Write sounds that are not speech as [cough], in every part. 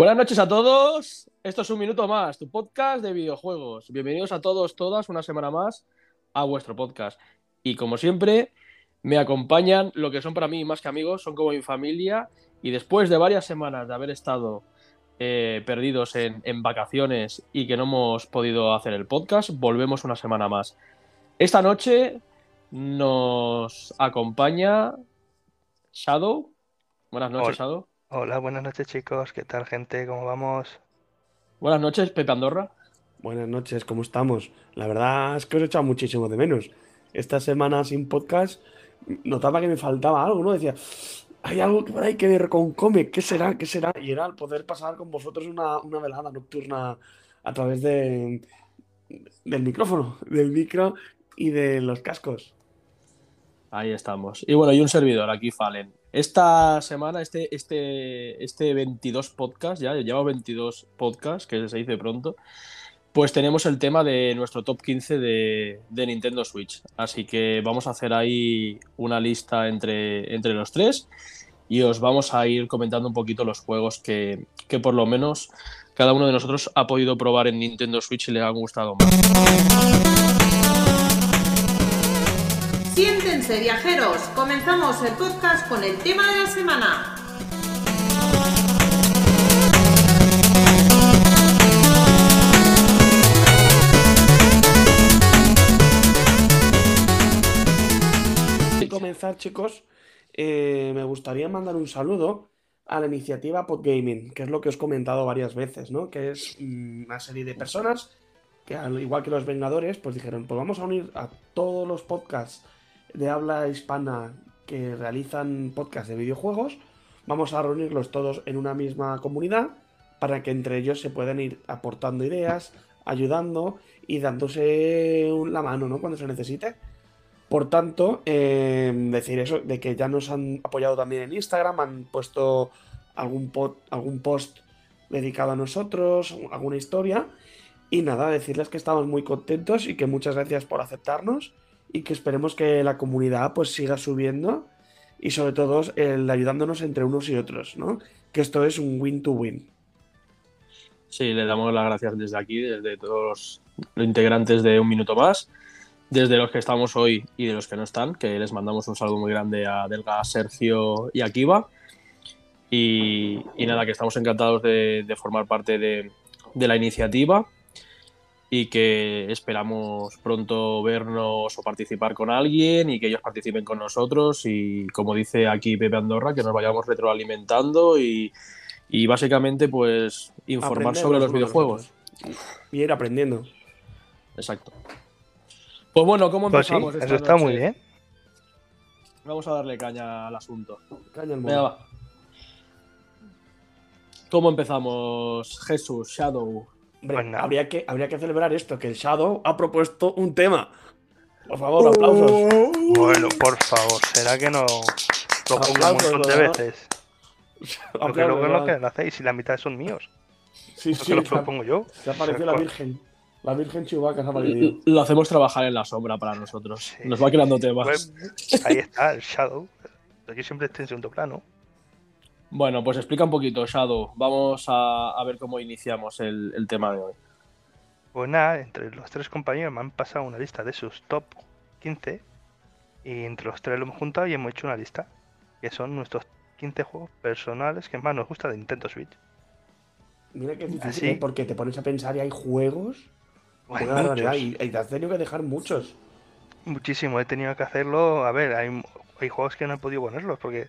Buenas noches a todos. Esto es un minuto más, tu podcast de videojuegos. Bienvenidos a todos, todas, una semana más a vuestro podcast. Y como siempre, me acompañan lo que son para mí más que amigos, son como mi familia. Y después de varias semanas de haber estado eh, perdidos en, en vacaciones y que no hemos podido hacer el podcast, volvemos una semana más. Esta noche nos acompaña Shadow. Buenas noches, Hola. Shadow. Hola, buenas noches chicos, ¿qué tal gente? ¿Cómo vamos? Buenas noches, Pepe Andorra. Buenas noches, ¿cómo estamos? La verdad es que os he echado muchísimo de menos. Esta semana sin podcast notaba que me faltaba algo, ¿no? Decía, hay algo que por ahí que ver con cómic, ¿qué será? ¿Qué será? Y era el poder pasar con vosotros una, una velada nocturna a través de, del micrófono, del micro y de los cascos. Ahí estamos. Y bueno, y un servidor, aquí Fallen. Esta semana, este, este, este 22 podcast, ya llevamos 22 podcasts, que se dice pronto, pues tenemos el tema de nuestro top 15 de, de Nintendo Switch. Así que vamos a hacer ahí una lista entre, entre los tres y os vamos a ir comentando un poquito los juegos que, que por lo menos cada uno de nosotros ha podido probar en Nintendo Switch y le han gustado más. Siéntense viajeros, comenzamos el podcast con el tema de la semana. Antes de comenzar, chicos, eh, me gustaría mandar un saludo a la iniciativa Podgaming, que es lo que os he comentado varias veces, ¿no? Que es mm, una serie de personas que, al igual que los Vengadores, pues dijeron, pues vamos a unir a todos los podcasts de habla hispana que realizan podcasts de videojuegos, vamos a reunirlos todos en una misma comunidad para que entre ellos se puedan ir aportando ideas, ayudando y dándose la mano, ¿no? Cuando se necesite. Por tanto, eh, decir eso, de que ya nos han apoyado también en Instagram, han puesto algún, po- algún post dedicado a nosotros, alguna historia. Y nada, decirles que estamos muy contentos y que muchas gracias por aceptarnos y que esperemos que la comunidad pues siga subiendo y sobre todo el ayudándonos entre unos y otros, ¿no? Que esto es un win to win. Sí, le damos las gracias desde aquí, desde todos los, integrantes de Un Minuto Más, desde los que estamos hoy y de los que no están, que les mandamos un saludo muy grande a Delga, Sergio y a Kiva. Y, nada, que estamos encantados de, formar parte de la iniciativa y que esperamos pronto vernos o participar con alguien y que ellos participen con nosotros y como dice aquí Pepe Andorra, que nos vayamos retroalimentando y, y básicamente pues informar Aprender sobre los videojuegos. Y ir aprendiendo. Exacto. Pues bueno, ¿cómo Pues sí, empezamos? eso esta está muy bien. Vamos a darle caña al asunto. Caña el Venga, va. ¿Cómo empezamos, Jesús, Shadow? Hombre, Pues nada. habría, que, habría que celebrar esto, que el Shadow ha propuesto un tema. Por favor, aplausos. Bueno, por favor, ¿será que no lo pongo un montón de veces? [laughs] Lo que luego ¿verdad? que lo hacéis y la mitad son míos. Sí, Lo sí, que lo propongo yo. se ha aparecido la Virgen. La Virgen Chewbacca se ha aparecido. Lo hacemos trabajar en la sombra para nosotros. Sí, Nos va creando sí. temas. Pues, ahí está, el Shadow. Aquí siempre está en segundo plano. Bueno, pues explica un poquito, Shadow. Vamos a, a ver cómo iniciamos el, el tema de hoy. Pues nada, entre los tres compañeros me han pasado una lista de sus top 15 y entre los tres lo hemos juntado y hemos hecho una lista que son nuestros 15 juegos personales que más nos gusta de Nintendo Switch. Mira que es difícil, Así. ¿eh? porque te pones a pensar y hay juegos. Hay una barbaridad, muchos, y, y te has tenido que dejar muchos. muchísimo, he tenido que hacerlo. A ver, hay, hay juegos que no he podido ponerlos porque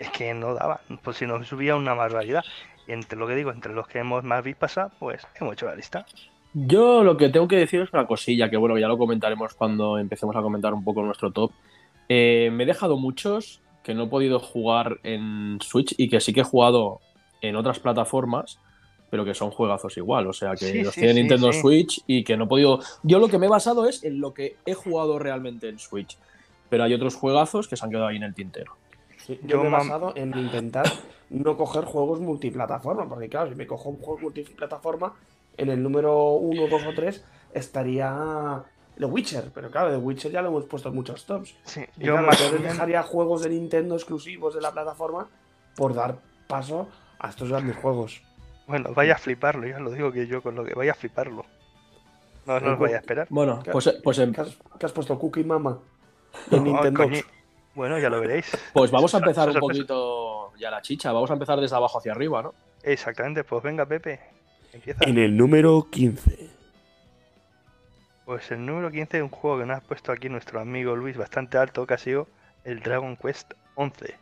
es que no daban, pues si no subía una barbaridad. Entre lo que digo, entre los que hemos más visto pasar, pues hemos hecho la lista. Yo lo que tengo que decir es una cosilla, que bueno, ya lo comentaremos cuando empecemos a comentar un poco nuestro top. Eh, me he dejado muchos que no he podido jugar en Switch y que sí que he jugado en otras plataformas, pero que son juegazos igual. O sea, que Sí, los sí, tiene sí, Nintendo. Switch y que no he podido. Yo lo que me he basado es en lo que he jugado realmente en Switch. Pero hay otros juegazos que se han quedado ahí en el tintero. Sí, Yo yo me he basado en intentar [coughs] no coger juegos multiplataforma, porque claro, si me cojo un juego multiplataforma, en el número 1, 2 o 3 estaría The Witcher, pero claro, The Witcher ya lo hemos puesto en muchos tops. Sí, Y yo claro, más dejaría juegos de Nintendo exclusivos de la plataforma por dar paso a estos grandes juegos. Bueno, vaya a fliparlo, ya lo digo que yo con lo que vaya a fliparlo. No, no Eh, os vaya a esperar. Bueno, ¿Qué- pues, pues, em- ¿Qué has, qué has puesto? Cookie Mama. [laughs] En Ay, Nintendo. Bueno, ya lo veréis. pues vamos a empezar un poquito ya la chicha. Vamos a empezar desde abajo hacia arriba, ¿no? Exactamente, pues venga, Pepe. Empieza. En el número 15. Pues el número 15 es un juego que nos ha puesto aquí nuestro amigo Luis bastante alto, que ha sido el Dragon Quest 11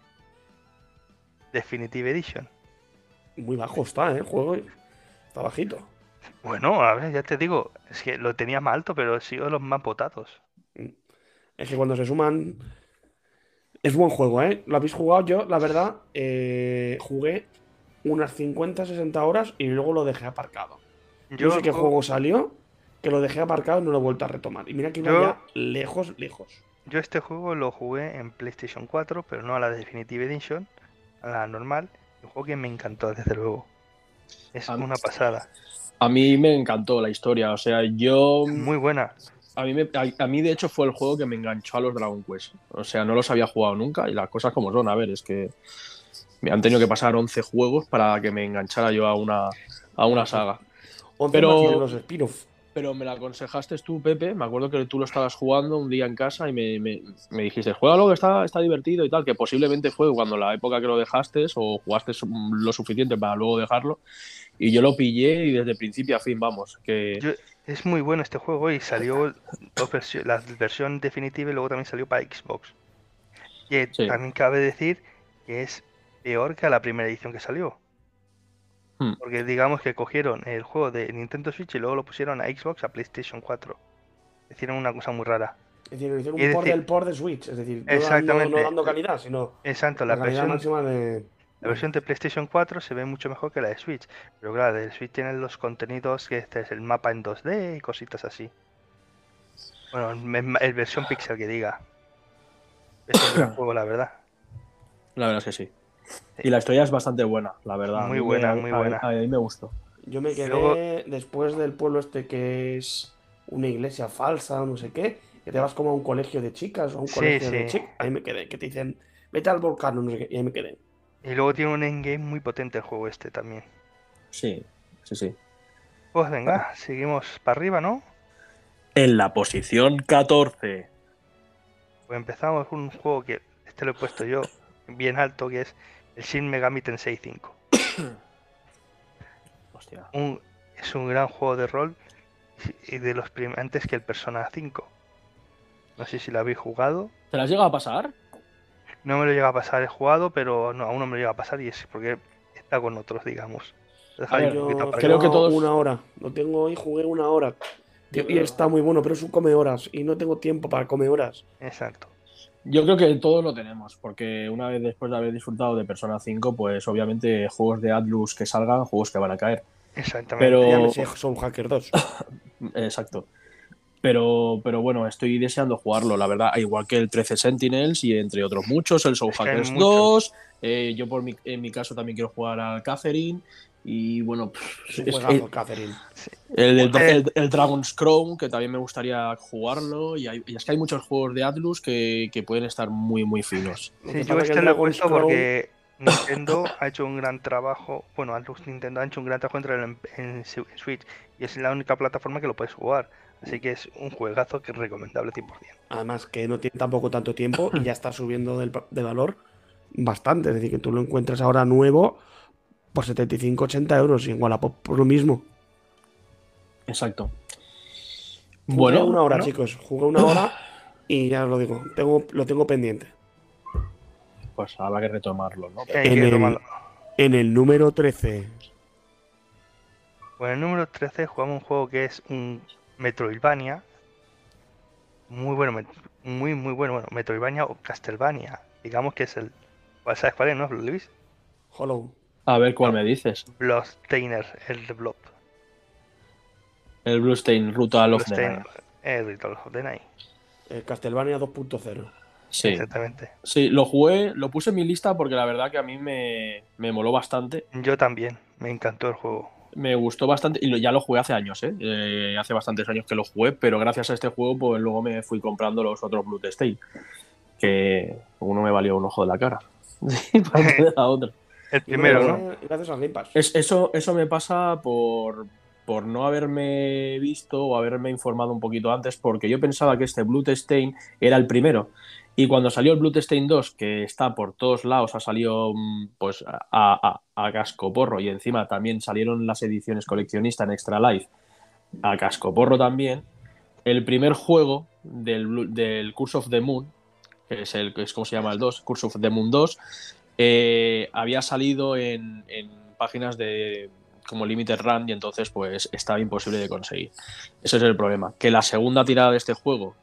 Definitive Edition. Muy bajo está, ¿eh? El juego está bajito. Bueno, a ver, ya te digo, es que lo tenía más alto, pero ha sido de los más votados. Es que cuando se suman. Es buen juego, ¿eh? ¿Lo habéis jugado? Yo, la verdad, eh, jugué unas 50, 60 horas y luego lo dejé aparcado. Yo no sé el qué juego- salió, que lo dejé aparcado y no lo he vuelto a retomar. Y mira que iba Yo- ya lejos, lejos. Yo este juego lo jugué en PlayStation 4, pero no a la Definitive Edition, a la normal. Un juego que me encantó, desde luego. Es A una pasada. A mí me encantó la historia. O sea, yo. Muy buena. A mí, me- a, a mí, de hecho, fue el juego que me enganchó a los Dragon Quest. O sea, no los había jugado nunca y las cosas como son. A ver, es que me han tenido que pasar 11 juegos para que me enganchara yo a una, a una saga. 11 Pero- los spin-off. Pero me la aconsejaste tú, Pepe. Me acuerdo que tú lo estabas jugando un día en casa y me, me, me dijiste, juégalo que está, está divertido y tal. Que posiblemente fue cuando la época que lo dejaste o jugaste lo suficiente para luego dejarlo. Y yo lo pillé y desde principio a fin, vamos. Que Yo- es muy bueno este juego y salió la versión definitiva y luego también salió para Xbox. Y Sí. también cabe decir que es peor que la primera edición que salió. Hmm. Porque digamos que cogieron el juego de Nintendo Switch y luego lo pusieron a Xbox, a PlayStation 4. Hicieron una cosa muy rara. Es decir, hicieron Es un por decir- del por de Switch. Es decir, no dando, Exactamente. no dando calidad, sino Exacto, la, la calidad versión, máxima de. la versión de PlayStation 4 se ve mucho mejor que la de Switch. Pero claro, de Switch tienen los contenidos que este es el mapa en 2D y cositas así. Bueno, el, el versión pixel que diga. Es un [coughs] gran juego, la verdad. la verdad es que sí. Y la historia es bastante buena, la verdad. Muy me- buena, a- muy a- buena. A, mí me gustó. Yo me quedé Luego- después del pueblo este que es una iglesia falsa o no sé qué, que te vas como a un colegio de chicas o a un Sí, colegio de chicas. Ahí me quedé, que te dicen, vete al volcán o no sé qué, y ahí me quedé. Y luego tiene un endgame muy potente el juego este también. Sí, sí, sí. Pues venga, seguimos para arriba, ¿no? En la posición 14. Pues empezamos con un juego que este lo he puesto yo bien alto, que es el Shin Megami Tensei 5. [coughs] Hostia. Un, es un gran juego de rol y de los antes que el Persona 5. No sé si lo habéis jugado. ¿Te las llega a pasar? No me lo llega a pasar, he jugado, pero no, aún no me lo llega a pasar y es porque está con otros, digamos. Lo ver, Yo creo que tengo todos- una hora. Lo tengo hoy, jugué una hora. Yo y está muy bueno, pero es un come horas y no tengo tiempo para comer horas. Exacto. Yo creo que todos lo tenemos, porque una vez después de haber disfrutado de Persona 5, pues obviamente juegos de Atlus que salgan, juegos que van a caer. Exactamente. Pero- Ya me sé Soul Hacker 2. [coughs] Exacto. Pero, pero bueno, estoy deseando jugarlo, la verdad, igual que el 13 Sentinels y entre otros muchos, el Soul Hackers muchos. 2, eh, yo por mi, en mi caso también quiero jugar al Catherine y bueno, pff, Es juegazo, el, Catherine. el, el- Eh. el- el Dragon's Crown, que también me gustaría jugarlo y, hay- y es que hay muchos juegos de Atlus que, que pueden estar muy, muy finos. Sí, yo este lo he puesto porque Nintendo ha hecho un gran trabajo. Bueno, Atlus Nintendo ha hecho un gran trabajo entre en, en Su- Switch y es la única plataforma que lo puedes jugar. Así que es un juegazo que es recomendable 100%. Además que no tiene tampoco tanto tiempo y ya está subiendo del- de valor bastante. Es decir, que tú lo encuentras ahora nuevo por 75-80 euros y en Wallapop por lo mismo. Exacto. Jugué Bueno, una hora, ¿no? chicos. Jugué una hora y ya os lo digo. Tengo, lo tengo pendiente. pues habrá que retomarlo, ¿no? Hay En que el-. En el número 13. Bueno, en el número 13 jugamos un juego que es un Metroidvania. Muy bueno, muy, muy bueno. Bueno, Metroidvania o Castlevania. Digamos que es el. ¿Sabes cuál es, no, Luis? Hollow. A ver cuál me dices. Bloodstainer, el de Blob. El Bluestain, Ruta of the Night. el Ritual of the Night. El Castlevania 2.0. Sí, Exactamente. sí, lo jugué, lo puse en mi lista porque la verdad que a mí me, me moló bastante. Yo también, me encantó el juego. Me gustó bastante y lo- ya lo jugué hace años, ¿eh? Eh, Hace bastantes años que lo jugué, pero gracias a este juego, pues luego me fui comprando los otros Bloodstained. Que uno me valió un ojo de la cara. [laughs] Y parte [laughs] de la otra. El primero, ¿no? gracias- Gracias a Game Pass. Es- eso, eso me pasa por, por no haberme visto o haberme informado un poquito antes, porque yo pensaba que este Bloodstained era el primero. Y cuando salió el Bloodstained 2, que está por todos lados, ha salido mm, pues a, a, a cascoporro y encima también salieron las ediciones coleccionistas en Extra Life a cascoporro también, el primer juego del, del Curse of the Moon, que es el es como se llama el 2, Curse of the Moon 2, eh, había salido en, en páginas de como Limited Run y entonces pues estaba imposible de conseguir. Ese es el problema, que la segunda tirada de este juego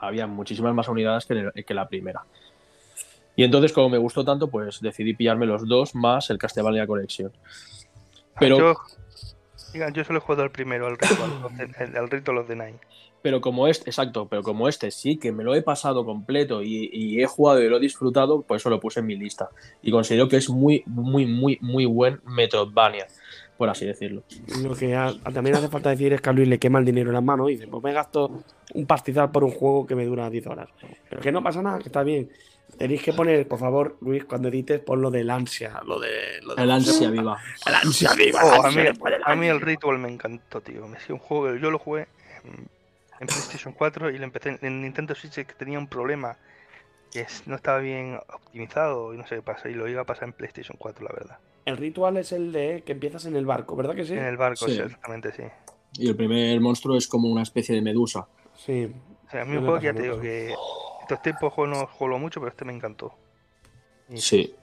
había muchísimas más unidades que, el- la primera. Y entonces como me gustó tanto pues decidí pillarme los dos más el Castlevania Collection. Pero, Yo, diga, yo solo he jugado al primero, al Ritual, of the- el- al Ritual of the Night. pero como este, exacto, pero como este sí que me lo he pasado completo y, y he jugado y lo he disfrutado, pues eso lo puse en mi lista. Y considero que es muy, muy, muy, muy buen Metroidvania, por así decirlo. Lo que ha- también hace falta decir es que a Luis le quema el dinero en las manos y dice, pues me gasto un pastizal por un juego que me dura 10 horas. Pero que no pasa nada, que está bien. Tenéis que poner, por favor, Luis, cuando edites, pon lo del ansia, lo de... Lo de El ansia viva. El ansia viva. Oh, a, mí, a el. Ritual me encantó, tío. Me sido un juego que yo lo jugué en, en PlayStation 4 y lo empecé en, en Nintendo Switch que tenía un problema que es- no estaba bien optimizado y no sé qué pasa. Y lo iba a pasar en PlayStation 4, la verdad. El ritual es el de que empiezas en el barco, ¿verdad que sí? En el barco, Sí. sí, exactamente, sí. Y el primer monstruo es como una especie de medusa. Sí. O sea, a mí un juego que ya te digo que estos tiempos juego no juego mucho, pero este me encantó. Y Sí.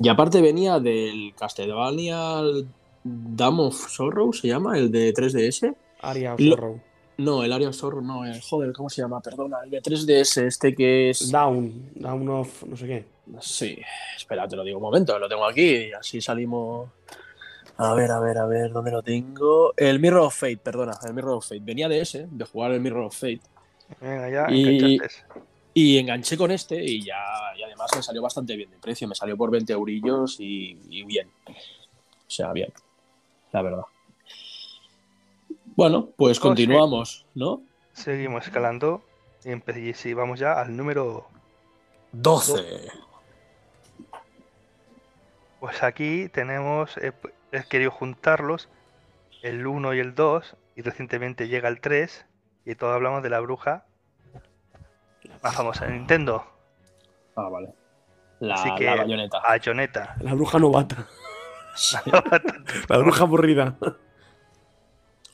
Y aparte venía del Castlevania Dam of Sorrow, se llama, el de 3DS. Aria of Lo- Sorrow. No, el Area of Sorrow, no, el, joder, ¿cómo se llama? Perdona, el de 3DS, este que es... Down. Down of no sé qué. Sí, espera, te lo digo un momento, lo tengo aquí y así salimos. A ver, a ver, a ver, ¿dónde lo tengo? El Mirror of Fate, perdona, el Mirror of Fate. Venía de ese, de jugar el Mirror of Fate. Venga, ya Y-. Y enganché con este y ya, y además me salió bastante bien de precio. Me salió por 20 eurillos y, y bien. O sea, bien, la verdad. Bueno, pues sí. continuamos, ¿no? Seguimos escalando y, y sí, vamos ya al número 12. Pues aquí tenemos, eh, he querido juntarlos, el 1 y el 2, y recientemente llega el 3, y todos hablamos de la bruja más famosa de Nintendo, Ah, vale. La, Así que- la bayoneta. La bruja [laughs] novata. La bruja aburrida.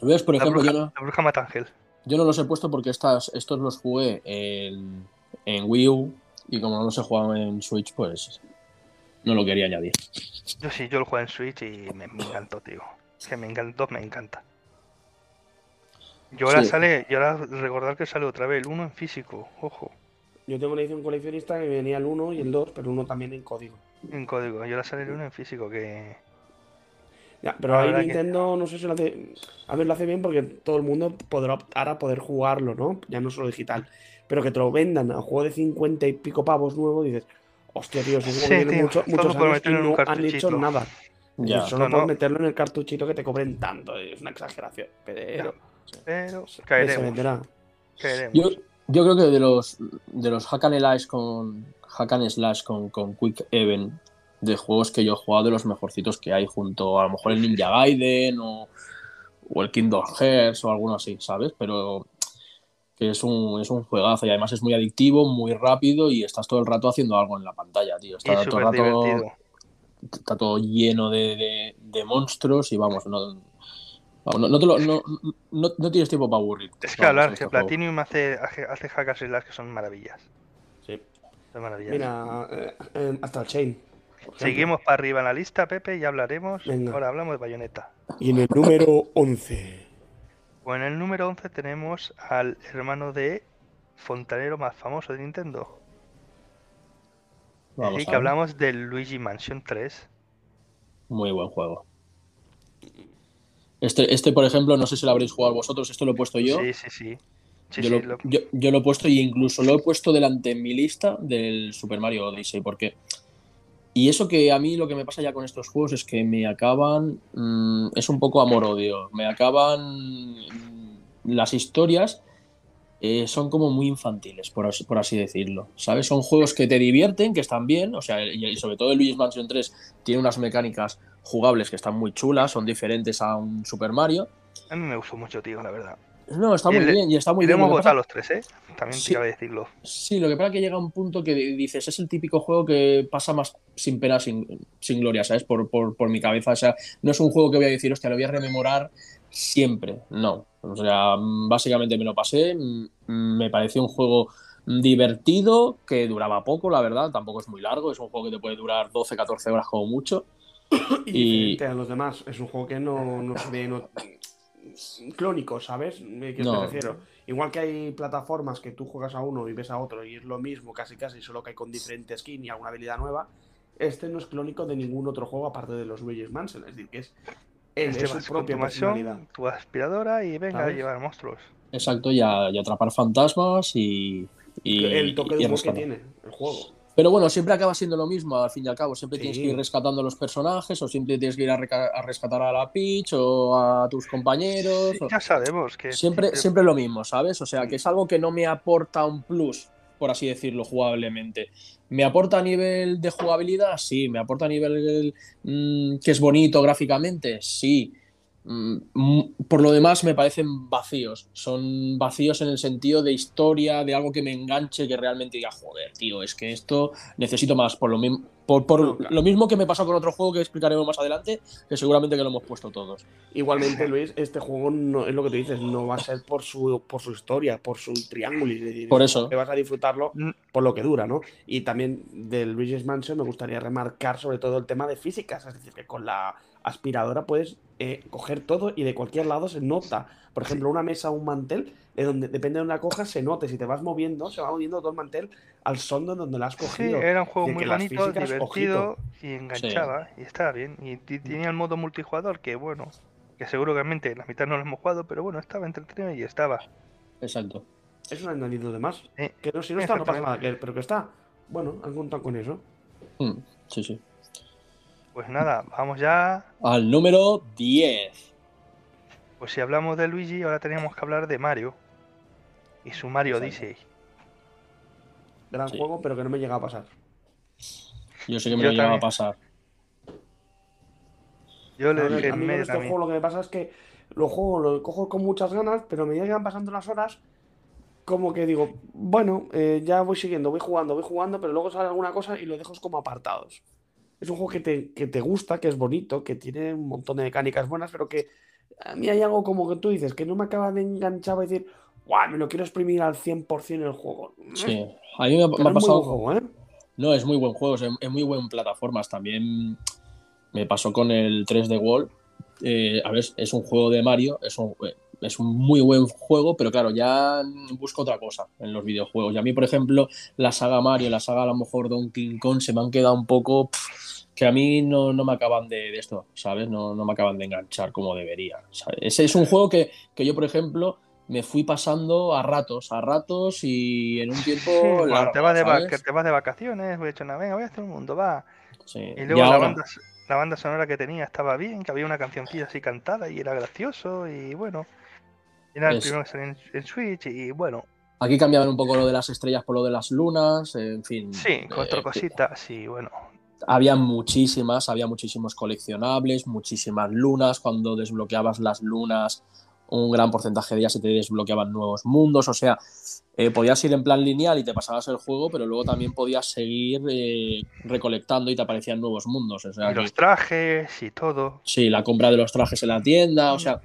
¿Ves? Por La ejemplo, bruja, yo no, la bruja mata ángel. yo no los he puesto porque estas, estos los jugué en, en Wii U y como no los he jugado en Switch, pues no lo quería añadir. Yo sí, yo lo jugué en Switch y me, me encantó, tío. Es que me encantó, me encanta. Y ahora Sí. sale, y ahora recordar que sale otra vez el 1 en físico, ojo, Yo tengo una edición coleccionista que venía el 1 y el 2, pero uno también en código. en código. Y ahora sale el 1 en físico, que Ya, pero ahí que- Nintendo, no sé si lo hace. A ver, lo hace bien porque todo el mundo podrá optar a poder jugarlo, ¿no? Ya no solo digital. Pero que te lo vendan a juego de 50 y pico pavos nuevo, dices, hostia, tío, Sí, que mucho- muchos años y no han hecho nada. Ya. Y solo No, por no. meterlo en el cartuchito que te cobren tanto, es una exageración. Pero pero se caeremos, caeremos. Yo, yo creo que de los, de los hack and slash con, hack and slash con, con Quick Event, de juegos que yo he jugado, de los mejorcitos que hay, junto a lo mejor el Ninja Gaiden o, o el Kingdom Hearts o alguno así, ¿sabes? Pero que es un, es un juegazo y además es muy adictivo, muy rápido y estás todo el rato haciendo algo en la pantalla, tío. Y Está todo el rato divertido. está todo lleno de, de- de monstruos y vamos, no, vamos, no, no te lo- no- no- no tienes tiempo para aburrirte. Es que hablar que este juego. Platinum hace, hace, hace hack and slash que son maravillas. Sí. Son maravillas. Mira, eh, eh, hasta el Chain. Seguimos para arriba en la lista, Pepe, y hablaremos. Venga. Ahora hablamos de Bayonetta. Y en el número 11. Pues en el número 11 tenemos al hermano de fontanero más famoso de Vamos y a que hablamos del Luigi Mansion 3. Muy buen juego. Este, este, por ejemplo, no sé si lo habréis jugado vosotros, esto lo he puesto yo. Sí, sí, sí. Sí, yo, sí, lo, lo- yo- yo lo he puesto y incluso lo he puesto delante en mi lista del Super Mario Odyssey, porque... Y eso que a mí lo que me pasa ya con estos juegos es que me acaban... mm, es un poco amor-odio. Me acaban... mm, las historias eh, son como muy infantiles, por así, por así decirlo. ¿Sabes? Son juegos que te divierten, que están bien, o sea, y, sobre todo el Luigi's Mansion 3 tiene unas mecánicas jugables que están muy chulas, son diferentes a un Super Mario. A mí me gustó mucho, tío, la verdad. No, está muy le- bien y está muy y le bien. hemos pasa- votado los tres, ¿eh? También Sí. cabe decirlo. Sí, lo que pasa es que llega un punto que dices, es el típico juego que pasa más sin pena, sin, sin gloria, ¿sabes? Por, por, por mi cabeza. O sea, no es un juego que voy a decir, hostia, lo voy a rememorar siempre. No. O sea, básicamente me lo pasé. mm, Me pareció un juego divertido, que duraba poco, la verdad. Tampoco es muy largo. Es un juego que te puede durar 12, 14 horas como mucho. [coughs] Y, a los demás. Es un juego que no, no se ve no- clónico, ¿sabes? ¿A qué No. me refiero? Igual que hay plataformas que tú juegas a uno y ves a otro y es lo mismo, casi casi, solo que hay con diferente skin y alguna habilidad nueva. Este no es clónico de ningún otro juego aparte de los Luigi's Mansion. Es decir, que es, es, Este es su propia personalidad. mansión, tu aspiradora y venga a llevar monstruos. Exacto, y, a- y atrapar fantasmas y. y el toque de humor que tiene el juego. Pero bueno, siempre acaba siendo lo mismo, al fin y al cabo. Siempre tienes que ir rescatando a los personajes, o siempre tienes que ir a, rescatar a la Peach o a tus compañeros. Sí, o- ya sabemos que Siempre, siempre lo mismo, ¿sabes? O sea, que es algo que no me aporta un plus, por así decirlo, jugablemente. ¿Me aporta a nivel de jugabilidad? Sí. ¿Me aporta a nivel mm, que es bonito gráficamente? Sí. Mm, por lo demás, me parecen vacíos. Son vacíos en el sentido de historia, de algo que me enganche, que realmente diga, joder, tío, es que esto necesito más. Por lo, mi- por, por No, claro. lo mismo que me pasó con otro juego que explicaremos más adelante, que seguramente que lo hemos puesto todos. Igualmente, Luis, este juego no es lo que tú dices, no va a ser por su, por su historia, por su triángulo. Es decir, Por eso. Que vas a disfrutarlo Mm. por lo que dura, ¿no? Y también del Luigi's Mansion me gustaría remarcar sobre todo el tema de físicas, es decir, que con la aspiradora puedes eh, coger todo y de cualquier lado se nota. Por ejemplo, una mesa o un mantel, de donde depende de donde la cojas, se note. Si te vas moviendo, se va moviendo todo el mantel al son de donde la has Sí, cogido. era un juego de muy bonito, físicas, divertido y enganchaba y estaba bien. Y tenía el modo multijugador que, bueno, que seguramente la mitad no lo hemos jugado, pero bueno, estaba entretenido y estaba. Exacto. Es un añadido de más. Eh, Que no, si no está, no pasa nada, que- pero que está. Bueno, han contado con eso. Mm, sí, sí. Pues nada, vamos ya. Al número 10. Pues si hablamos de Luigi, ahora teníamos que hablar de Mario y su Mario. Odyssey. Gran Sí. juego, pero que no me llega a pasar. Yo sé que me Yo lo llegaba a pasar. Yo le dejé a en mí este también. juego lo que me pasa es que lo juego, lo cojo con muchas ganas, pero me llegan pasando las horas. Como que digo, bueno, eh, ya voy siguiendo, voy jugando, voy jugando, pero luego sale alguna cosa y lo dejo como apartados. Es un juego que te, que te gusta, que es bonito, que tiene un montón de mecánicas buenas, pero que a mí hay algo como que tú dices, que no me acaba de enganchar y decir, guau, me lo quiero exprimir al 100% el juego. Sí. A mí me, ha- me Pero ha es muy pasado. juego, ¿eh? No, es muy buen juego, es, es muy buen plataformas. También me pasó con el 3D World. Eh, a ver, es un juego de Mario, es un, eh, es un muy buen juego, pero claro, ya busco otra cosa en los videojuegos. Y a mí, por ejemplo, la saga Mario, la saga a lo mejor Donkey Kong se me han quedado un poco pff, que a mí no, no me acaban de, de esto, ¿sabes? No, no me acaban de enganchar como debería. ¿sabes? Ese es un juego que, que yo, por ejemplo, me fui pasando a ratos, a ratos y en un tiempo Sí, largo, te, vas de va- te vas de vacaciones, voy a echar una venga, voy a hacer un mundo, va. Sí. Y Y luego la, banda, la banda sonora que tenía estaba bien, que había una cancioncilla así cantada y era gracioso y bueno. Era el Es- primero que salió en, en Switch y bueno, Aquí cambiaban un poco lo de las estrellas por lo de las lunas, en fin. sí, cuatro eh, cositas y bueno. Había muchísimas, había muchísimos coleccionables, muchísimas lunas. Cuando desbloqueabas las lunas, un gran porcentaje de ellas se te desbloqueaban nuevos mundos. O sea, eh, podías ir en plan lineal y te pasabas el juego, pero luego también podías seguir eh, recolectando y te aparecían nuevos mundos. O sea, Y que- los trajes y todo. Sí, la compra de los trajes en la tienda, o sea,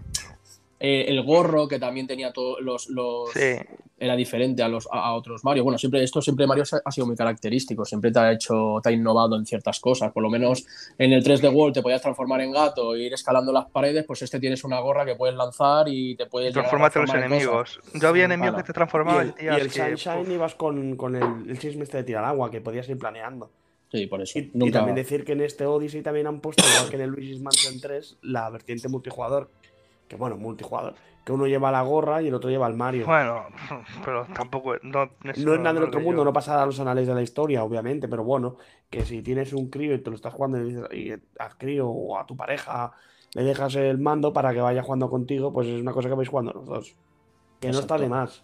eh, el gorro que también tenía todos los, los- Sí, era diferente a los a, a otros Mario. Bueno, siempre esto siempre Mario ha sido muy característico, siempre te ha hecho, te ha innovado en ciertas cosas. Por lo menos en el 3D World te podías transformar en gato e ir escalando las paredes, pues este tienes una gorra que puedes lanzar y te puedes a transformarte los enemigos. Yo había enemigos que te Y transformaban el, en y el que, Sunshine ibas con, con el, el chisme este de tirar agua, que podías ir planeando. Sí, por eso. Y, y también decir que en este Odyssey también han puesto, igual que en el Luigi's Mansion 3, la vertiente multijugador. Que bueno, multijugador. Que uno lleva la gorra y el otro lleva el Mario. Bueno, [laughs] pero tampoco. No, no es nada del otro lo mundo, yo. no pasará a los anales de la historia, obviamente, pero bueno, que si tienes un crío y te lo estás jugando y, dices- y al crío o a tu pareja le dejas el mando para que vaya jugando contigo, pues es una cosa que vais jugando los dos. Que no está de más.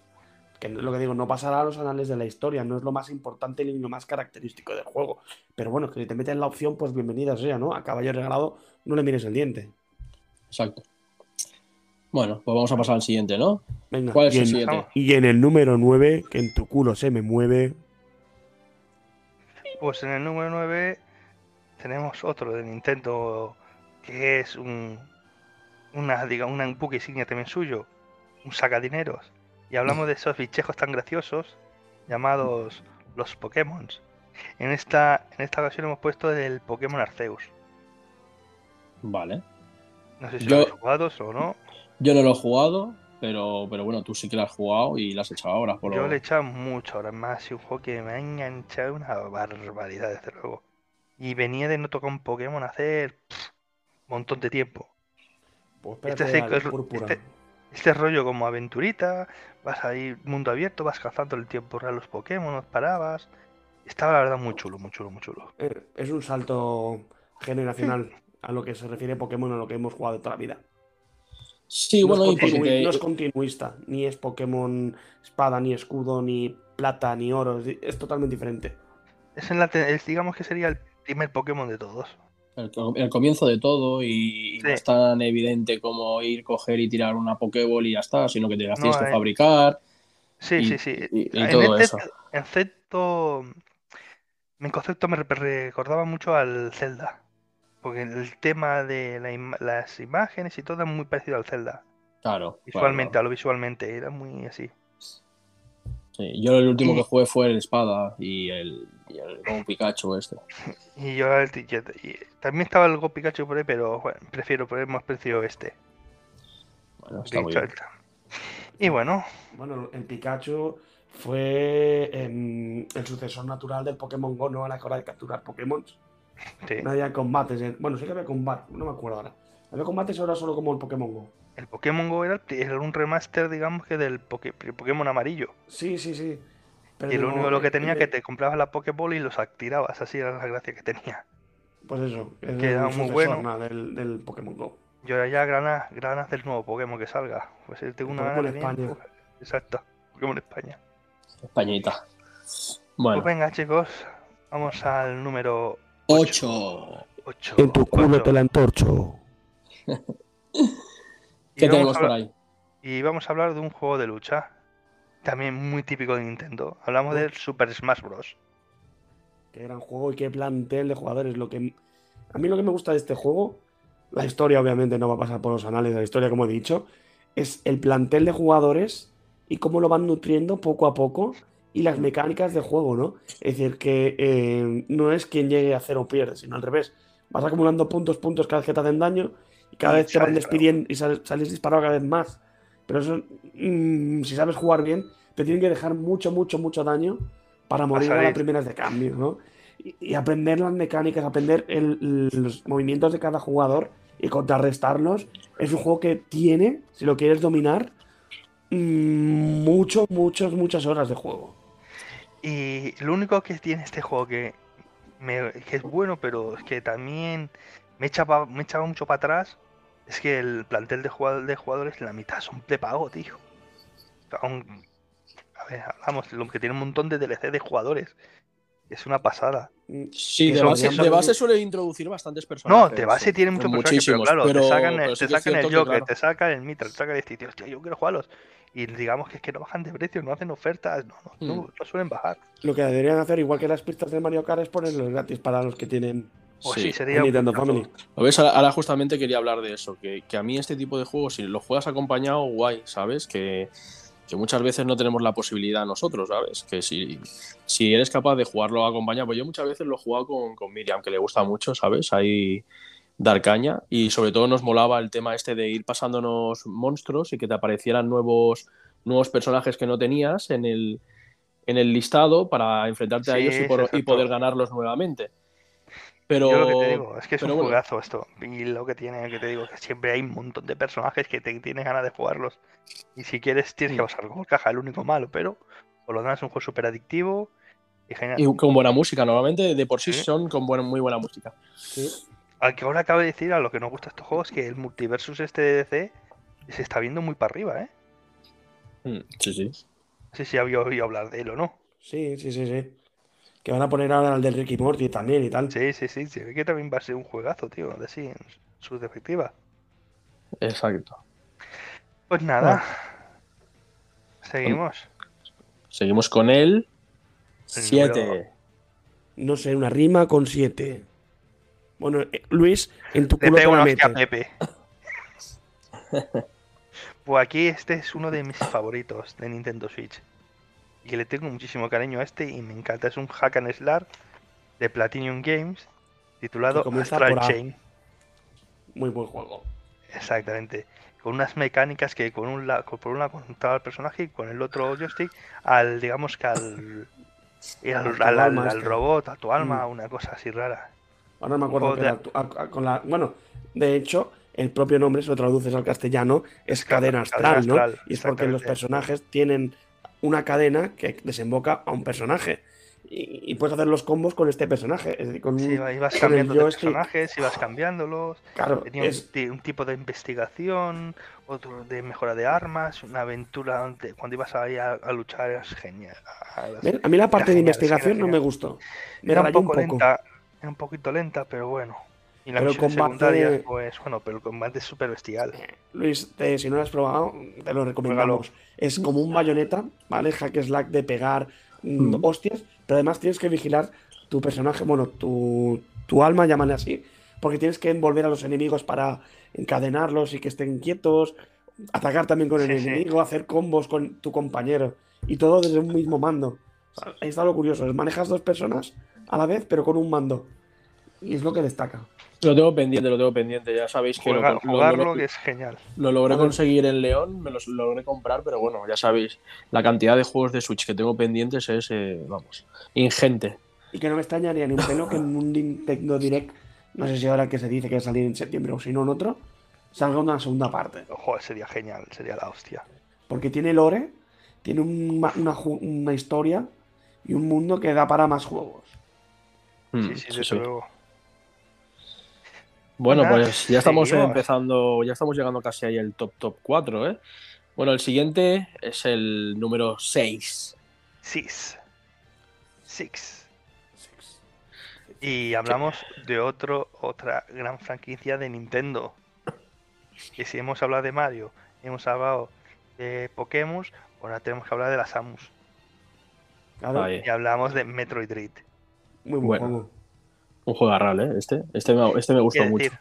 Que lo que digo, no pasará a los anales de la historia, no es lo más importante ni lo más característico del juego. Pero bueno, que si te meten la opción, pues bienvenida sea, ¿no? A caballo regalado, no le mires el diente. Exacto. Bueno, pues vamos a pasar al siguiente, ¿no? Venga. ¿Cuál es y, el en, siguiente? y en el número 9, que en tu culo se me mueve. Pues en el número 9 tenemos otro de Nintendo que es un una diga una, un buque insignia también suyo, un sacadineros. Y hablamos de esos bichejos tan graciosos llamados los Pokémon. En esta en esta ocasión hemos puesto el Pokémon Arceus. Vale. No sé si Yo- lo habéis jugado o no. Yo no lo he jugado, pero, pero bueno, tú sí que lo has jugado y lo has echado ahora. Por Yo lo- le he echado mucho horas más y un juego que me ha enganchado una barbaridad, desde luego. Y venía de no tocar un Pokémon hace un montón de tiempo. Pues Este es- este- Este rollo como aventurita, vas ahí, mundo abierto, vas cazando el tiempo real los Pokémon, los parabas. Estaba la verdad muy chulo, muy chulo, muy chulo. Eh, Es un salto generacional a lo que se refiere Pokémon, a lo que hemos jugado toda la vida. Sí, No, bueno, es y porque no es continuista, ni es Pokémon espada, ni escudo, ni plata, ni oro, es, totalmente diferente. Es en la es, digamos que sería el primer Pokémon de todos. el, el comienzo de todo y, y no es tan evidente como ir, coger y tirar una Pokéball y ya está, sino que te las No, tienes que eh. fabricar. Sí, Y- sí, sí. y- y en, todo este- eso. en concepto, en concepto me re- recordaba mucho al Zelda. Porque el tema de la las imágenes y todo es muy parecido al Zelda. Claro. Visualmente, claro. a lo visualmente, era muy así. Sí, Yo el último Y- que jugué fue el Espada y el, y el Go Pikachu este. [laughs] Y yo el- y- y- también estaba el Go Pikachu por ahí, pero bueno, prefiero poner más precio este. Bueno, está muy bien. Y bueno, Bueno, el Pikachu fue em, el sucesor natural del Pokémon Go, no a la hora de capturar Pokémon. Sí, No había combates. en- Bueno, sí que había combates, no me acuerdo ahora. Había combates ahora solo como el Pokémon Go. el Pokémon Go era, era un remaster, digamos que del Poké- Pokémon amarillo. Sí, sí, sí. Pero Y lo único lo que tenía eh, que te comprabas la Pokéball y los activabas, así era la gracia que tenía. Pues eso, es que era muy bueno. del, del Pokémon Go. Yo ahora ya ganas, ganas del nuevo Pokémon que salga. Pues tengo El una Pokémon gana de bien, España. uf, Exacto, Pokémon España. Españita. Bueno, Pues venga, chicos, vamos al número 8. 8. En tu culo te la entorcho. ¿Qué tenemos por ahí? Y vamos a hablar de un juego de lucha. También muy típico de Nintendo. Hablamos del Super Smash Bros. Qué gran juego y qué plantel de jugadores. Lo que a mí lo que me gusta de este juego, la historia obviamente no va a pasar por los anales de la historia como he dicho, es el plantel de jugadores y cómo lo van nutriendo poco a poco y las mecánicas de juego, ¿no? Es decir, que eh, no es quien llegue a cero pierde, sino al revés. Vas acumulando puntos, puntos cada vez que te hacen daño y cada Y vez te van despidiendo y sales, sales disparado cada vez más. Pero eso, mm, si sabes jugar bien, te tienen que dejar mucho, mucho, mucho daño para morir a las salir. primeras de cambio, ¿no? Y, y aprender las mecánicas, aprender el- los movimientos de cada jugador y contrarrestarlos. Es un juego que tiene, si lo quieres dominar, mm, mucho, muchas, muchas horas de juego. Y lo único que tiene este juego que, me- que es bueno, pero es que también me echaba, me echaba mucho para atrás, es que el plantel de, jugado- de jugadores, la mitad son de pago, tío. Un- a ver, hablamos, lo que tiene un montón de DLC de jugadores. Es una pasada. Sí, de Eso- base, eso- de base suele introducir bastantes personajes. No, de base tiene muchos personajes, pero claro, pero- te sacan, el, te sacan el Joker, claro, te sacan el Mitra, te sacan este tío, hostia, yo quiero jugarlos. Y digamos que es que no bajan de precio, no hacen ofertas, no, no, no- Hmm. no suelen bajar. Lo que deberían hacer, igual que las pistas de Mario Kart, es ponerlos gratis para los que tienen Pues Sí, sí, sería Nintendo. Family. ¿Lo ves? Ahora justamente quería hablar de eso, que, que a mí este tipo de juegos, si lo juegas acompañado, guay, ¿sabes? Que, que muchas veces no tenemos la posibilidad nosotros, ¿sabes? Que si, si eres capaz de jugarlo acompañado, pues yo muchas veces lo he jugado con, con Miriam, que le gusta mucho, ¿sabes? Ahí dar caña y sobre todo nos molaba el tema este de ir pasándonos monstruos y que te aparecieran nuevos, nuevos personajes que no tenías en el, en el listado para enfrentarte a ellos y, por- poder ganarlos nuevamente. Pero, Yo lo que te digo es que es un bueno, juegazo esto. Y lo que tiene, que te digo, es que siempre hay un montón de personajes que te tienes ganas de jugarlos. Y si quieres, tienes que pasar por caja, el único malo, pero por lo demás es un juego súper adictivo y genial. y con buena música, normalmente de por sí Sí. son con buena- muy buena música. Sí. Al que ahora acabo de decir, a lo que nos gusta estos juegos, que el multiversus este de DC se está viendo muy para arriba, ¿eh? Mm, Sí, sí. No sé si había oído hablar de él o no. Sí, sí, sí, sí. Que van a poner ahora el del Ricky Morty también y tal. Sí, sí, sí, se ve que también va a ser un juegazo, tío, de sí, en su defectiva. Exacto. Pues nada. Seguimos. Seguimos con el El 7. número- No sé, una rima con siete. Bueno, eh, Luis, en tu culo te pego la una hostia a mete. Pepe. Pues aquí este es uno de mis favoritos de Nintendo Switch. Y le tengo muchísimo cariño a este y me encanta. Es un hack and slash de Platinum Games titulado Astral por. Chain. Muy buen juego. Exactamente. Con unas mecánicas que con un lado, por un lado controlaba al personaje y con el otro joystick al, digamos que al, [laughs] al, al este. robot, a tu alma, Mm. una cosa así rara. Ahora me acuerdo que era a- a- con la. Bueno, de hecho, el propio nombre, si lo traduces al castellano, es Cadena- cadena astral, ¿no? Y es porque los personajes tienen una cadena que desemboca a un personaje. Y, y puedes hacer los combos con este personaje. Es decir, con Sí, un- con cambiando de joystick. personajes, ibas cambiándolos. Claro, Tenía un, es, ti- un tipo de investigación, otro de mejora de armas, una aventura donde cuando ibas ahí a, a luchar es genial. Ah, las-. A mí la parte de genial, que investigación no me gustó. Me Era un rayó poco, un poco. Era un poquito lenta, pero bueno. Y las Pero el misiones combate- pues bueno, pero el combate es súper bestial. Luis, te- si no lo has probado, te lo recomendamos. Es como un bayoneta, ¿vale? Hack slack de pegar mm, hostias, pero además tienes que vigilar tu personaje, bueno, tu, tu alma, llámale así, porque tienes que envolver a los enemigos para encadenarlos y que estén quietos, atacar también con el Sí, sí. enemigo, hacer combos con tu compañero y todo desde un mismo mando. O sea, ahí está lo curioso, es manejas dos personas a la vez, pero con un mando. Y es lo que destaca. Lo tengo pendiente, lo tengo pendiente. Ya sabéis que lo- lo, lo- jugarlo, lo- que es genial. lo logré conseguir en León, me los logré comprar, pero bueno, ya sabéis, la cantidad de juegos de Switch que tengo pendientes es, eh, vamos, ingente. Y que no me extrañaría ni un pelo que en un Nintendo Direct, no sé si ahora que se dice que va a salir en septiembre o si no en otro, salga una segunda parte. Joder, sería genial, sería la hostia. Porque tiene lore, tiene un una historia y un mundo que da para más juegos. Mm, Sí, sí, desde sí. luego. Bueno, Nada, pues ya estamos seguimos. empezando, ya estamos llegando casi ahí al top top 4, ¿eh? Bueno, el siguiente es el número 6. Six. Six. Y hablamos de otro, otra gran franquicia de Nintendo. Que si hemos hablado de Mario, hemos hablado de Pokémon, ahora tenemos que hablar de las Samus. Claro. Y hablamos de Metroid Dread. Muy buen Bueno. juego. Un juego arral, ¿eh? Este, este, me, este me gustó mucho.